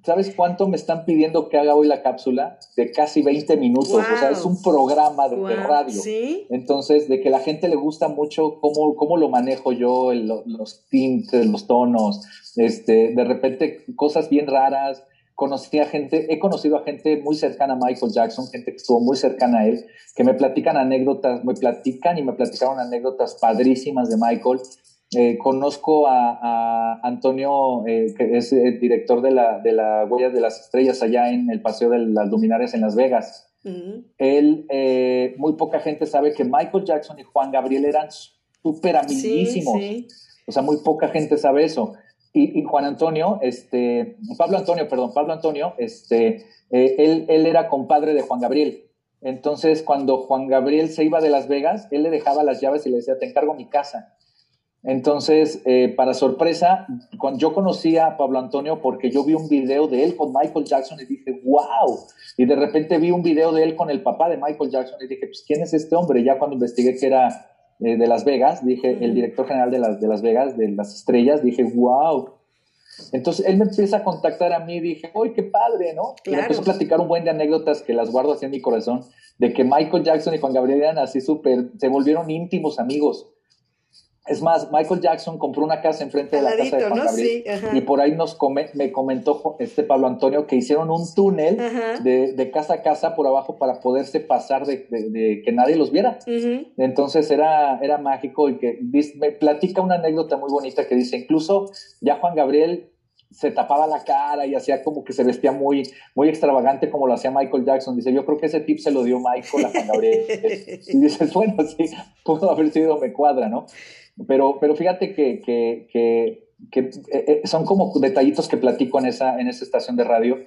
¿Sabes cuánto me están pidiendo que haga hoy la cápsula? De casi 20 minutos, o sea, es un programa de, radio. Entonces, de que la gente le gusta mucho cómo, cómo lo manejo yo, los tintes, los tonos, este, de repente cosas bien raras. Conocí a gente, he conocido a gente muy cercana a Michael Jackson, gente que estuvo muy cercana a él, que me platican anécdotas, me platican y me platicaron anécdotas padrísimas de Michael eh, conozco a, Antonio, eh, que es el director de la, de la Huella de las Estrellas allá en el Paseo de las Luminarias en Las Vegas. Él, eh, muy poca gente sabe que Michael Jackson y Juan Gabriel eran súper amiguísimos. O sea, muy poca gente sabe eso. Y, Juan Antonio, este, Pablo Antonio, perdón, Pablo Antonio, este, él, él era compadre de Juan Gabriel. Entonces, cuando Juan Gabriel se iba de Las Vegas, él le dejaba las llaves y le decía, te encargo mi casa. Entonces, eh, para sorpresa, cuando yo conocí a Pablo Antonio porque yo vi un video de él con Michael Jackson y dije, wow. Y de repente vi un video de él con el papá de Michael Jackson y dije, pues, ¿quién es este hombre? Ya cuando investigué que era eh, de Las Vegas, dije, el director general de, las de Las Vegas, de las estrellas, dije, wow. Entonces él me empieza a contactar a mí y dije, ¡ay, qué padre! ¿no? Y me empezó a platicar un buen de anécdotas que las guardo así en mi corazón, de que Michael Jackson y Juan Gabriel eran así súper, se volvieron íntimos amigos. Es más, Michael Jackson compró una casa enfrente de la casa de Juan Gabriel y por ahí nos me comentó este Pablo Antonio que hicieron un túnel de, casa a casa por abajo para poderse pasar de, que nadie los viera. Entonces era, era mágico y que me platica una anécdota muy bonita que dice, incluso ya Juan Gabriel se tapaba la cara y hacía como que se vestía muy, muy extravagante como lo hacía Michael Jackson. Dice, yo creo que ese tip se lo dio Michael a Juan Gabriel. [laughs] y dice, bueno, sí, pudo haber sido, me cuadra, ¿no? Pero, pero fíjate que, que, que, eh, eh, son como detallitos que platico en esa, en esa estación de radio.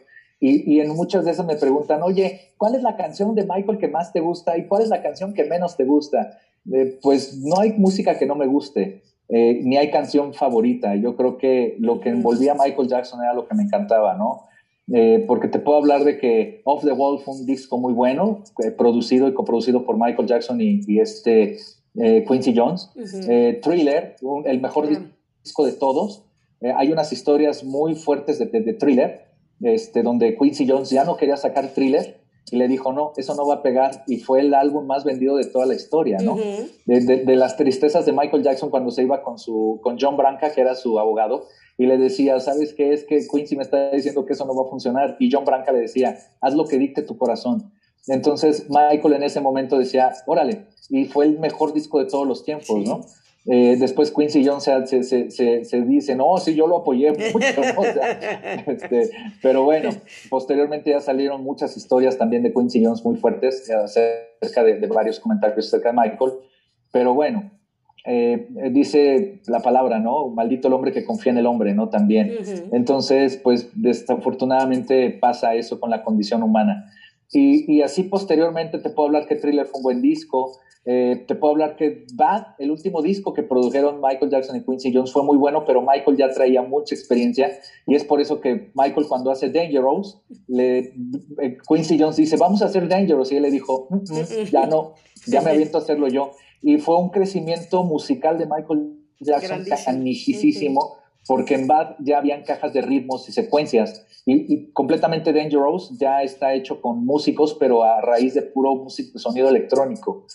Y, y, en muchas veces me preguntan, oye, ¿cuál es la canción de Michael que más te gusta y cuál es la canción que menos te gusta? Eh, pues no hay música que no me guste, ni hay canción favorita. Yo creo que lo que envolvía a Michael Jackson era lo que me encantaba, ¿no? porque te puedo hablar de que Off the Wall fue un disco muy bueno, producido y coproducido por Michael Jackson y este eh, Quincy Jones. Eh, Thriller, el mejor disco de todos. Eh, hay unas historias muy fuertes de, Thriller, este, donde Quincy Jones ya no quería sacar Thriller y le dijo, no, eso no va a pegar. Y fue el álbum más vendido de toda la historia, ¿no? de, las tristezas de Michael Jackson cuando se iba con, su, con John Branca, que era su abogado, y le decía, ¿sabes qué? Es que Quincy me está diciendo que eso no va a funcionar. Y John Branca le decía, haz lo que dicte tu corazón. Entonces Michael en ese momento decía, órale, y fue el mejor disco de todos los tiempos, ¿no? Eh, después Quincy Jones se, se, se, se, dice, no, sí, yo lo apoyé mucho, [laughs] este, pero bueno, posteriormente ya salieron muchas historias también de Quincy Jones muy fuertes acerca de, varios comentarios acerca de Michael, pero bueno, eh, dice la palabra, ¿no? Maldito el hombre que confía en el hombre, ¿no? También. Entonces, pues desafortunadamente pasa eso con la condición humana. Y, y, así posteriormente te puedo hablar que Thriller fue un buen disco, eh, te puedo hablar que Bad, el último disco que produjeron Michael Jackson y Quincy Jones fue muy bueno, pero Michael ya traía mucha experiencia y es por eso que Michael cuando hace Dangerous, le, eh, Quincy Jones dice, vamos a hacer Dangerous y él le dijo, mm, mm, ya no, ya me aviento a hacerlo yo. Y fue un crecimiento musical de Michael Jackson canísimo porque en Bad ya habían cajas de ritmos y secuencias y, completamente Dangerous ya está hecho con músicos, pero a raíz de puro músico, sonido electrónico.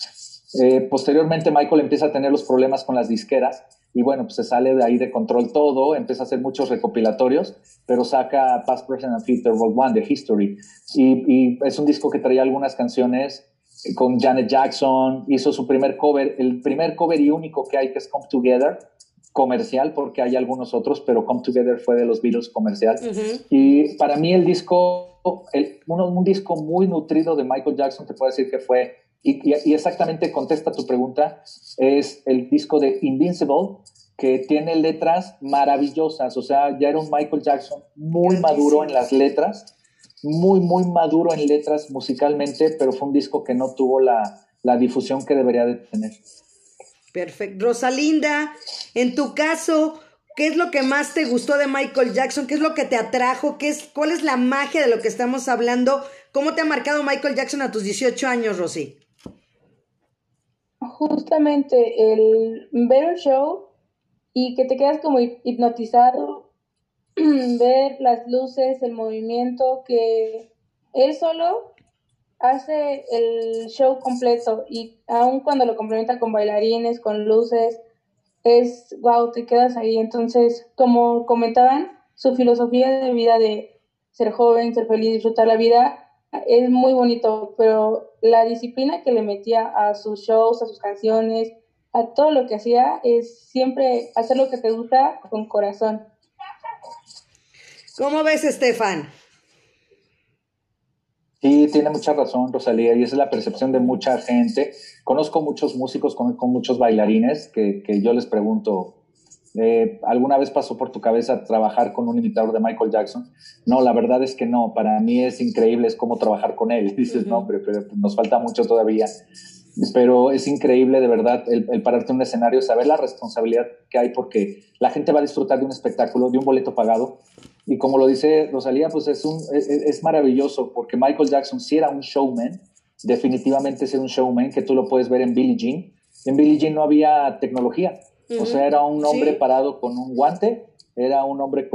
Eh, posteriormente Michael empieza a tener los problemas con las disqueras y bueno, pues se sale de ahí de control todo, empieza a hacer muchos recopilatorios, pero saca Past, Present and Future World One, de History. Y, es un disco que traía algunas canciones con Janet Jackson, hizo su primer cover, el primer cover y único que hay que es Come Together, comercial, porque hay algunos otros, pero Come Together fue de los Beatles comercial. Y para mí el disco, el, un disco muy nutrido de Michael Jackson, te puedo decir que fue, y, y, exactamente contesta tu pregunta, es el disco de Invincible, que tiene letras maravillosas, o sea, ya era un Michael Jackson muy maduro en las letras, muy, muy maduro en letras musicalmente, pero fue un disco que no tuvo la, la difusión que debería de tener. Perfecto. Rosalinda, en tu caso, ¿qué es lo que más te gustó de Michael Jackson? ¿Qué es lo que te atrajo? ¿Qué es, ¿Cuál es la magia de lo que estamos hablando? ¿Cómo te ha marcado Michael Jackson a tus 18 años, Rosy? Justamente el ver un show y que te quedas como hipnotizado, [clears throat] ver las luces, el movimiento, que él solo hace el show completo y aun cuando lo complementa con bailarines, con luces, es wow, te quedas ahí. Entonces, como comentaban, su filosofía de vida de ser joven, ser feliz, disfrutar la vida, es muy bonito, pero la disciplina que le metía a sus shows, a sus canciones, a todo lo que hacía, es siempre hacer lo que te gusta con corazón. ¿Cómo ves, Estefan? Sí, tiene mucha razón, Rosalía, y esa es la percepción de mucha gente. Conozco muchos músicos, conozco muchos bailarines que, que yo les pregunto, eh, ¿alguna vez pasó por tu cabeza trabajar con un imitador de Michael Jackson? No, la verdad es que no. Para mí es increíble, es como trabajar con él. [laughs] Dices, no, pero, pero, nos falta mucho todavía. Pero es increíble, de verdad, el, el pararte en un escenario, saber la responsabilidad que hay, porque la gente va a disfrutar de un espectáculo, de un boleto pagado, y como lo dice Rosalía, pues es, un, es, maravilloso porque Michael Jackson sí era un showman, definitivamente es un showman que tú lo puedes ver en Billie Jean. En Billie Jean no había tecnología, o sea, era un hombre parado con un guante, era un hombre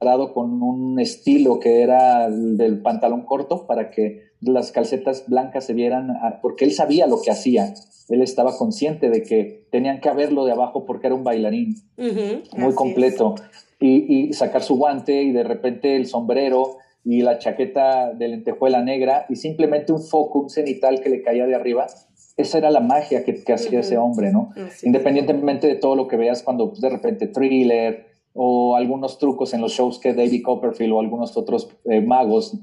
parado con un estilo que era del pantalón corto para que las calcetas blancas se vieran, porque él sabía lo que hacía, él estaba consciente de que tenían que haberlo de abajo porque era un bailarín muy completo. Y, sacar su guante y de repente el sombrero y la chaqueta de lentejuela negra y simplemente un foco, un cenital que le caía de arriba. Esa era la magia que, hacía ese hombre, ¿no? Independientemente de todo lo que veas cuando pues, de repente thriller o algunos trucos en los shows que David Copperfield o algunos otros eh, magos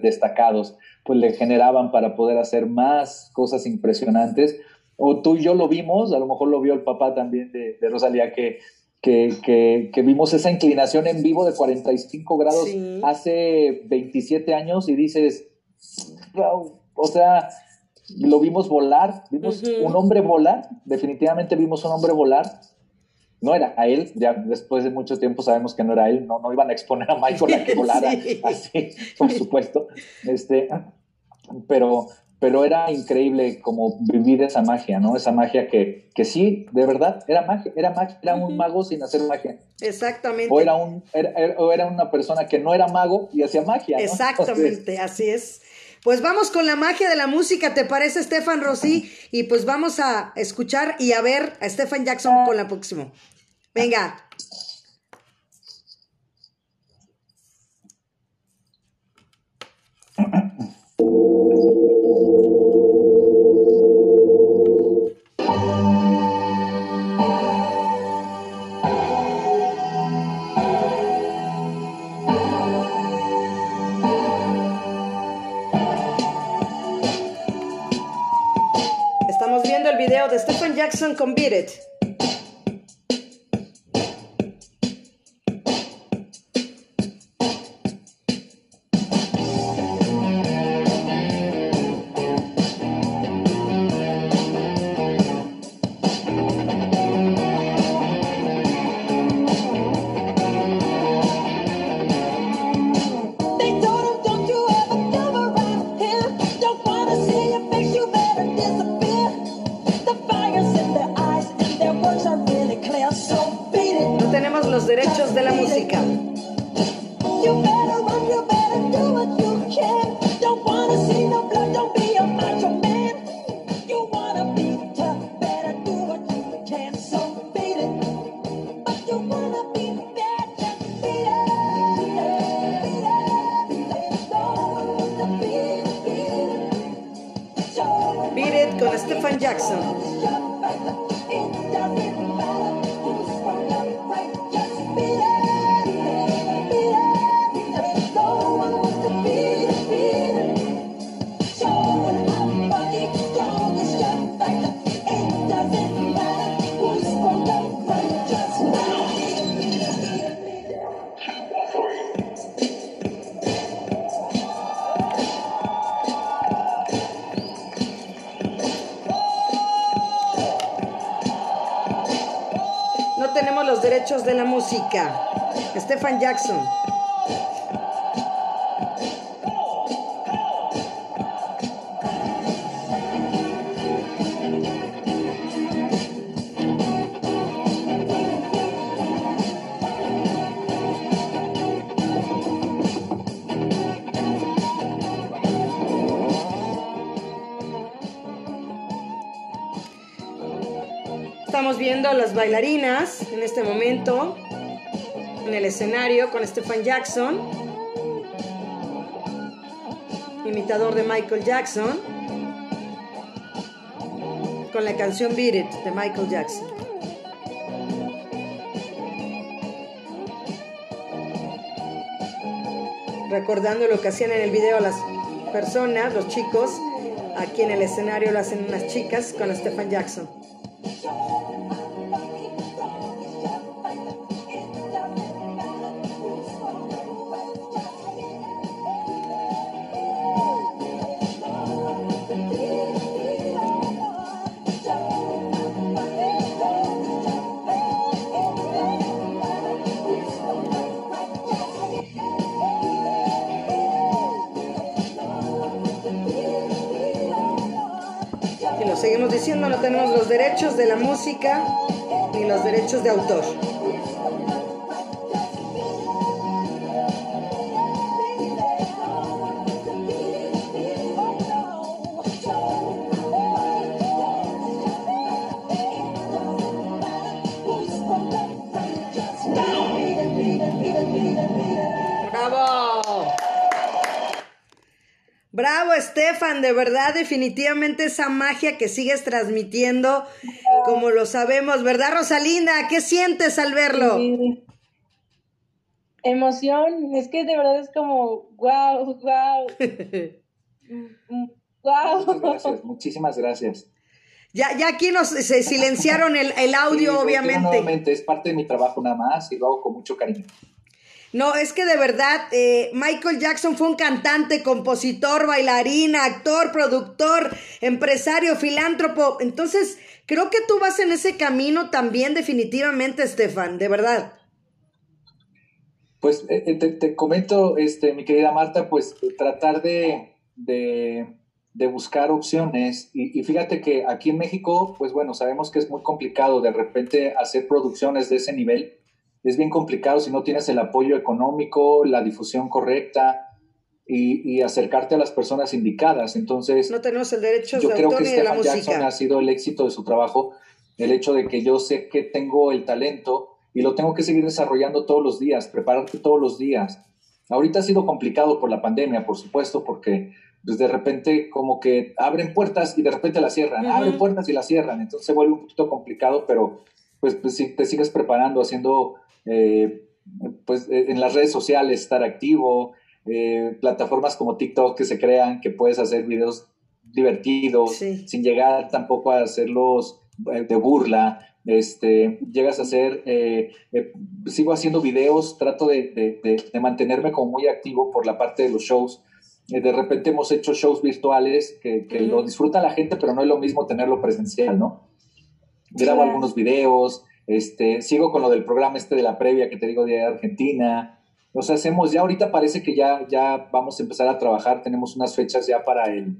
destacados pues le generaban para poder hacer más cosas impresionantes. O tú y yo lo vimos, a lo mejor lo vio el papá también de, de Rosalía, que que, que, vimos esa inclinación en vivo de 45 grados hace 27 años y dices, o sea, lo vimos volar, vimos un hombre volar, definitivamente vimos un hombre volar. No era a él, ya después de mucho tiempo sabemos que no era él, no, no iban a exponer a Michael a que [laughs] volara así, por supuesto. Este, pero, pero era increíble como vivir esa magia, ¿no? Esa magia que, que sí, de verdad, era magia, era magia, era un mago sin hacer magia. Exactamente. O era, un, o era una persona que no era mago y hacía magia. ¿no? Exactamente, así es. Pues vamos con la magia de la música, ¿te parece, Stefan Rossi? Y pues vamos a escuchar y a ver a Stefan Jackson con la próxima. Venga. [coughs] Jackson con Stefan Jackson. Estamos viendo a las bailarinas en este momento en el escenario con Stephen Jackson, imitador de Michael Jackson, con la canción Beat It de Michael Jackson. Recordando lo que hacían en el video las personas, los chicos, aquí en el escenario lo hacen unas chicas con Stephen Jackson. Derechos de la música ni los derechos de autor. Estefan, de verdad, definitivamente esa magia que sigues transmitiendo, como lo sabemos, ¿verdad, Rosalinda? ¿Qué sientes al verlo? Emoción, es que de verdad es como, wow, wow. wow. Muchas gracias, muchísimas gracias. Ya, ya aquí nos se silenciaron el, el audio, obviamente. Nuevamente, es parte de mi trabajo nada más y lo hago con mucho cariño. No, es que de verdad, eh, Michael Jackson fue un cantante, compositor, bailarín, actor, productor, empresario, filántropo. Entonces, creo que tú vas en ese camino también definitivamente, Estefan, de verdad. Pues eh, eh, te, comento, este, mi querida Marta, pues tratar de, de, buscar opciones. Y, y, fíjate que aquí en México, pues bueno, sabemos que es muy complicado de repente hacer producciones de ese nivel es bien complicado si no tienes el apoyo económico, la difusión correcta y, acercarte a las personas indicadas. Entonces, no tenemos el derecho yo de creo que de la Jackson ha sido el éxito de su trabajo, el hecho de que yo sé que tengo el talento y lo tengo que seguir desarrollando todos los días, prepararte todos los días. Ahorita ha sido complicado por la pandemia, por supuesto, porque pues de repente como que abren puertas y de repente las cierran, abren puertas y las cierran, entonces se vuelve un poquito complicado, pero pues, pues si te sigues preparando, haciendo eh, pues eh, en las redes sociales estar activo, eh, plataformas como TikTok que se crean, que puedes hacer videos divertidos, sin llegar tampoco a hacerlos de burla, este, llegas a hacer, sigo haciendo videos, trato de, mantenerme como muy activo por la parte de los shows. de repente hemos hecho shows virtuales que, lo disfruta la gente, pero no es lo mismo tenerlo presencial, ¿no? Grabo algunos videos, este, sigo con lo del programa este de la previa que te digo de Argentina. Nos hacemos, ya ahorita parece que ya, ya vamos a empezar a trabajar. Tenemos unas fechas ya para el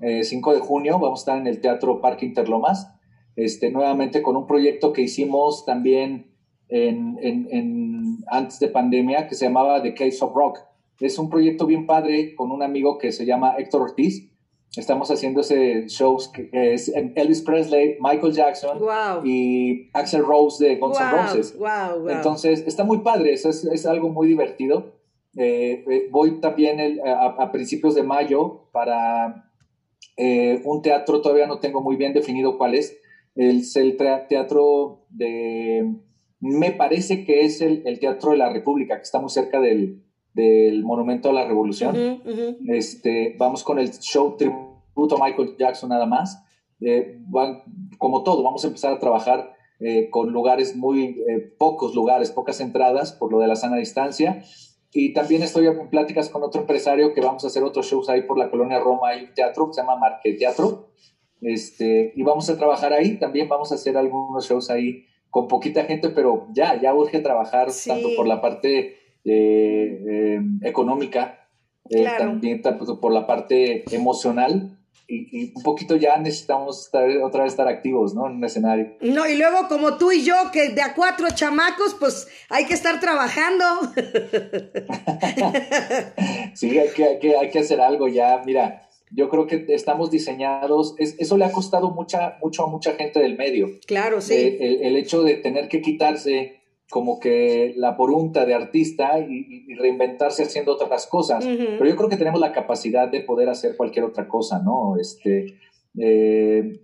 5 eh, de junio. Vamos a estar en el Teatro Parque Interlomas. Este, nuevamente con un proyecto que hicimos también en, antes de pandemia que se llamaba The Case of Rock. Es un proyecto bien padre con un amigo que se llama Héctor Ortiz. Estamos haciendo ese shows que es Elvis Presley, Michael Jackson y Axel Rose de Guns N' Roses. Entonces, está muy padre, es, es algo muy divertido. Eh, eh, voy también a, principios de mayo para eh, un teatro, todavía no tengo muy bien definido cuál es. El, el teatro de me parece que es el, Teatro de la República, que está muy cerca del, Monumento a la Revolución. este, vamos con el show tributo a Michael Jackson nada más. Eh, como todo, vamos a empezar a trabajar eh, con lugares muy, eh, pocos lugares, pocas entradas por lo de la sana distancia. Y también estoy en pláticas con otro empresario que vamos a hacer otros shows ahí por la colonia Roma. Hay un teatro que se llama Marque Teatro. Este, y vamos a trabajar ahí. También vamos a hacer algunos shows ahí con poquita gente, pero ya, ya urge trabajar tanto por la parte eh, eh, económica, también por la parte emocional. Y, un poquito ya necesitamos otra vez estar activos, ¿no? En un escenario. No, y luego como tú y yo, que de a cuatro chamacos, pues hay que estar trabajando. [laughs] sí, hay que, hay que, hay que hacer algo ya. Mira, yo creo que estamos diseñados, eso le ha costado mucha, mucho a mucha gente del medio. Claro, sí. Eh, el, hecho de tener que quitarse como que la porunta de artista y, reinventarse haciendo otras cosas. Pero yo creo que tenemos la capacidad de poder hacer cualquier otra cosa, ¿no? Este, eh,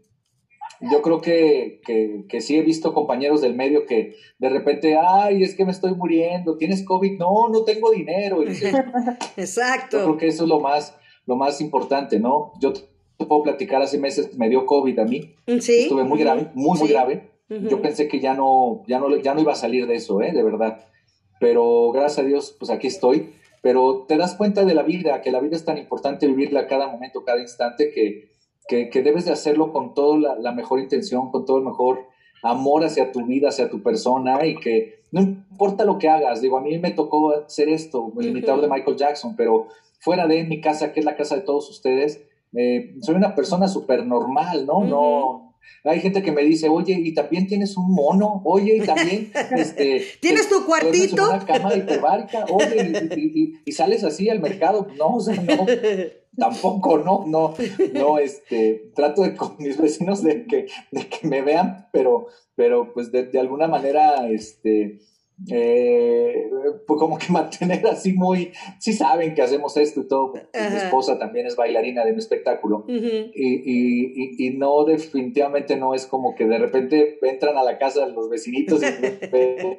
yo creo que, que, sí he visto compañeros del medio que de repente, ay, es que me estoy muriendo, ¿tienes COVID? No, no tengo dinero. [laughs] Exacto. Yo creo que eso es lo más, lo más importante, ¿no? Yo te puedo platicar, hace meses me dio COVID a mí. Sí. Estuve muy grave, muy, muy grave. Yo pensé que ya no, ya, no, ya no iba a salir de eso, ¿eh? De verdad. Pero gracias a Dios, pues aquí estoy. Pero te das cuenta de la vida, que la vida es tan importante vivirla cada momento, cada instante, que, que, debes de hacerlo con toda la, la, mejor intención, con todo el mejor amor hacia tu vida, hacia tu persona y que no importa lo que hagas. Digo, a mí me tocó hacer esto, el imitador de Michael Jackson, pero fuera de mi casa, que es la casa de todos ustedes, eh, soy una persona súper normal, ¿no? No. Hay gente que me dice, oye, y también tienes un mono, oye, y también, [laughs] este, ¿Tienes tu cuartito? Una cama hiperbárica, oye, y, sales así al mercado, no, o sea, no, tampoco, no, no, no, este, trato de con mis vecinos de que, de que me vean, pero, pero, pues, de, de alguna manera, este, eh, pues como que [laughs] mantener así muy, sí saben que hacemos esto y todo, mi esposa también es bailarina de un espectáculo y, y, no definitivamente no es como que de repente entran a la casa los vecinitos y [laughs] ven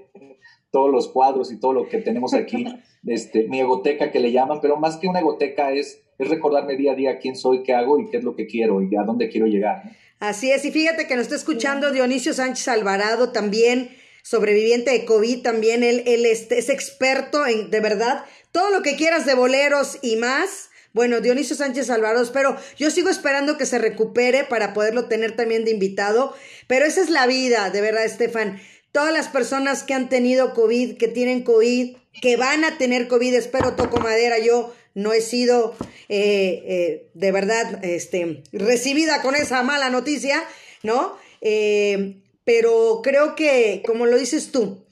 todos los cuadros y todo lo que tenemos aquí, [laughs] este, mi egoteca que le llaman, pero más que una egoteca es, es recordarme día a día quién soy, qué hago y qué es lo que quiero y a dónde quiero llegar. Así es, y fíjate que nos está escuchando Dionisio Sánchez Alvarado también sobreviviente de COVID también, él, él es, experto en, de verdad, todo lo que quieras de boleros y más. Bueno, Dionisio Sánchez Alvarado, pero yo sigo esperando que se recupere para poderlo tener también de invitado. Pero esa es la vida, de verdad, Estefan. Todas las personas que han tenido COVID, que tienen COVID, que van a tener COVID, espero toco madera, yo no he sido eh, eh, de verdad este, recibida con esa mala noticia, ¿no? Eh, pero creo que, como lo dices tú,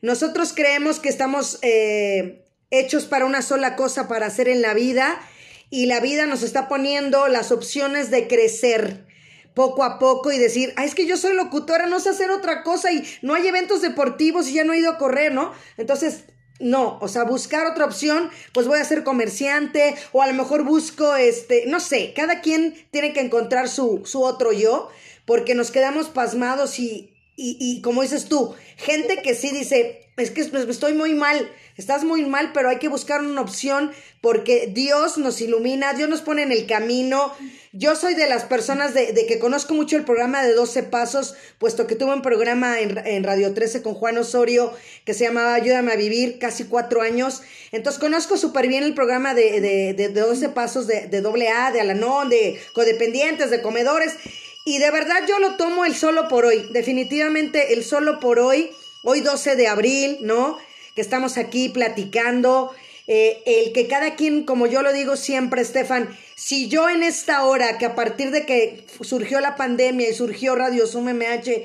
nosotros creemos que estamos eh, hechos para una sola cosa para hacer en la vida y la vida nos está poniendo las opciones de crecer poco a poco y decir, ah, es que yo soy locutora, no sé hacer otra cosa y no hay eventos deportivos y ya no he ido a correr, ¿no? Entonces, no, o sea, buscar otra opción, pues voy a ser comerciante o a lo mejor busco, este, no sé, cada quien tiene que encontrar su, su otro yo, porque nos quedamos pasmados y, y, como dices tú, gente que sí dice, es que estoy muy mal, estás muy mal, pero hay que buscar una opción porque Dios nos ilumina, Dios nos pone en el camino. Yo soy de las personas de, que conozco mucho el programa de 12 Pasos, puesto que tuve un programa en, Radio 13 con Juan Osorio que se llamaba Ayúdame a Vivir, casi cuatro años. Entonces conozco súper bien el programa de, de, de 12 Pasos de, de AA, de Alanón, de codependientes, de comedores. Y de verdad yo lo tomo el solo por hoy, definitivamente el solo por hoy, hoy 12 de abril, ¿no? Que estamos aquí platicando, eh, el que cada quien, como yo lo digo siempre, Estefan, si yo en esta hora, que a partir de que surgió la pandemia y surgió Radio Zoom MH,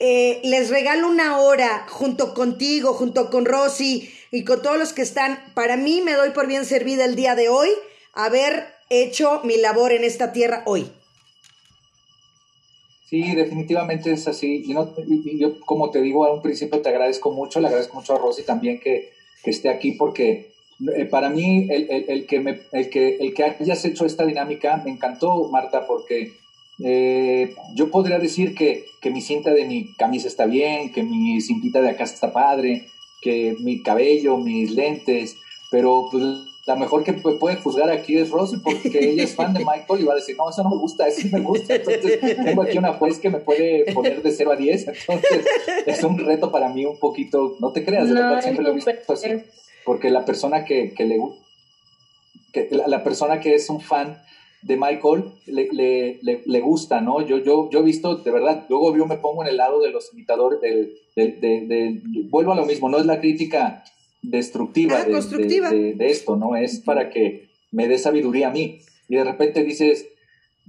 eh, les regalo una hora junto contigo, junto con Rosy y con todos los que están. Para mí me doy por bien servida el día de hoy haber hecho mi labor en esta tierra hoy. Sí, definitivamente es así. Yo, como te digo a un principio, te agradezco mucho, le agradezco mucho a Rosy también que, esté aquí porque eh, para mí el, que me, el, que, el que hayas hecho esta dinámica me encantó, Marta, porque eh, yo podría decir que, que, mi cinta de mi camisa está bien, que mi cintita de acá está padre, que mi cabello, mis lentes, pero pues la mejor que puede juzgar aquí es Rosy porque ella es fan de [laughs] Michael y va a decir, no, eso no me gusta, eso me gusta. Entonces tengo aquí una juez que me puede poner de 0 a 10, entonces es un reto para mí un poquito, no te creas, de verdad siempre lo he visto así, porque la persona que, que le que la, persona que es un fan de Michael le, le, le, gusta, ¿no? Yo, yo, yo he visto, de verdad, luego yo me pongo en el lado de los imitadores, del, del, del, vuelvo a lo mismo, no es la crítica destructiva ah, de, de, esto, ¿no? Es para que me dé sabiduría a mí. Y de repente dices,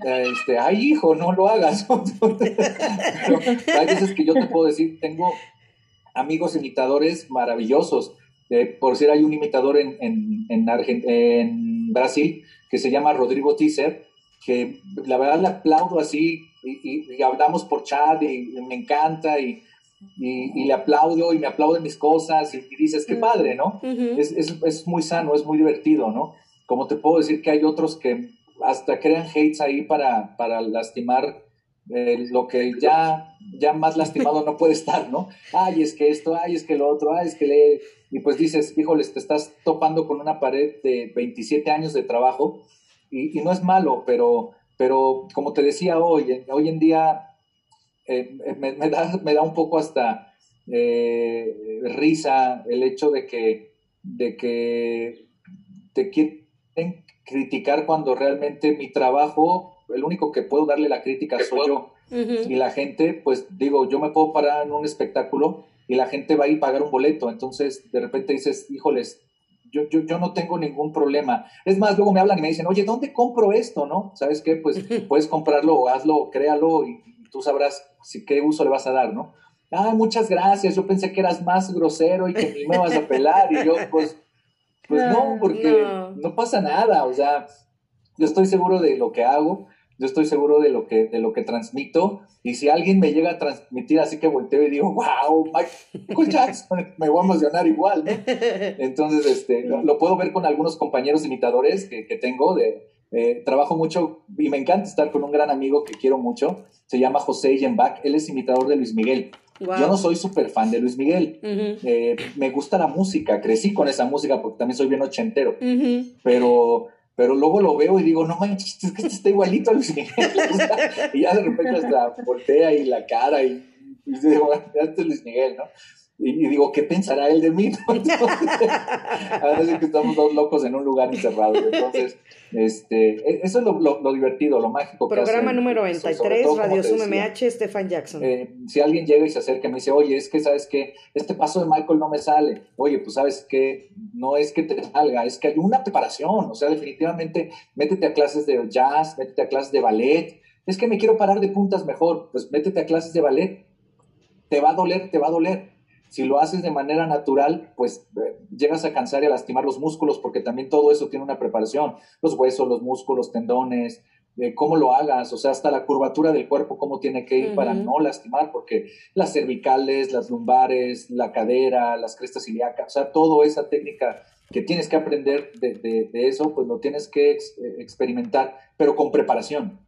este, ay hijo, no lo hagas. [laughs] hay veces que yo te puedo decir, tengo amigos imitadores maravillosos. Eh, por decir, hay un imitador en, en, en, en, Brasil que se llama Rodrigo Tícer, que la verdad le aplaudo así y, y hablamos por chat y me encanta y y, le aplaudo y me aplauden mis cosas y, dices, qué padre, ¿no? es, es, es, muy sano, es muy divertido, ¿no? Como te puedo decir que hay otros que hasta crean hates ahí para, para lastimar eh, lo que ya, ya más [laughs] lastimado no puede estar, ¿no? Ay, es que esto, ay, es que lo otro, ay, es que le... Y pues dices, híjoles, te estás topando con una pared de 27 años de trabajo y, y no es malo, pero, pero como te decía hoy, hoy en día eh, me, da, me, da, un poco hasta eh, risa el hecho de que, de que te quieren criticar cuando realmente mi trabajo, el único que puedo darle la crítica soy yo. Y la gente, pues digo, yo me puedo parar en un espectáculo y la gente va a ir a pagar un boleto. Entonces, de repente dices, híjoles, yo, yo, yo, no tengo ningún problema. Es más, luego me hablan y me dicen, oye, ¿dónde compro esto? ¿No? ¿Sabes qué? Pues puedes comprarlo, hazlo, créalo y, tú sabrás si qué uso le vas a dar, ¿no? Ah, muchas gracias, yo pensé que eras más grosero y que me vas a pelar y yo pues, pues no, porque no. pasa nada, o sea, yo estoy seguro de lo que hago, yo estoy seguro de lo que, de lo que transmito y si alguien me llega a transmitir así que volteo y digo, wow, Michael Jackson, [laughs] me voy a emocionar igual, ¿no? [laughs] Entonces, este, lo, puedo ver con algunos compañeros imitadores que, que tengo de, eh, trabajo mucho y me encanta estar con un gran amigo que quiero mucho, se llama José Yenbach, él es imitador de Luis Miguel. Yo no soy súper fan de Luis Miguel, eh, me gusta la música, crecí con esa música porque también soy bien ochentero, pero, pero luego lo veo y digo, no manches, es que este está igualito a Luis Miguel. [laughs] y ya de repente hasta voltea y la cara y, y digo, este es Luis Miguel, ¿no? Y, digo, ¿qué pensará él de mí? [laughs] a veces que estamos dos locos en un lugar encerrado. Entonces, este, e, eso es lo, divertido, lo mágico. Programa número 93, Radio Zoom MH, Stefan Jackson. Eh, si alguien llega y se acerca y me dice, oye, es que, ¿sabes qué? Este paso de Michael no me sale. Oye, pues, ¿sabes qué? No es que te salga, es que hay una preparación. O sea, definitivamente, métete a clases de jazz, métete a clases de ballet. Es que me quiero parar de puntas mejor. Pues métete a clases de ballet. Te va a doler, te va a doler si lo haces de manera natural, pues eh, llegas a cansar y a lastimar los músculos, porque también todo eso tiene una preparación. Los huesos, los músculos, tendones, eh, cómo lo hagas, o sea, hasta la curvatura del cuerpo, cómo tiene que ir para no lastimar, porque las cervicales, las lumbares, la cadera, las crestas ilíacas, o sea, toda esa técnica que tienes que aprender de, de, eso, pues lo tienes que eh, experimentar, pero con preparación.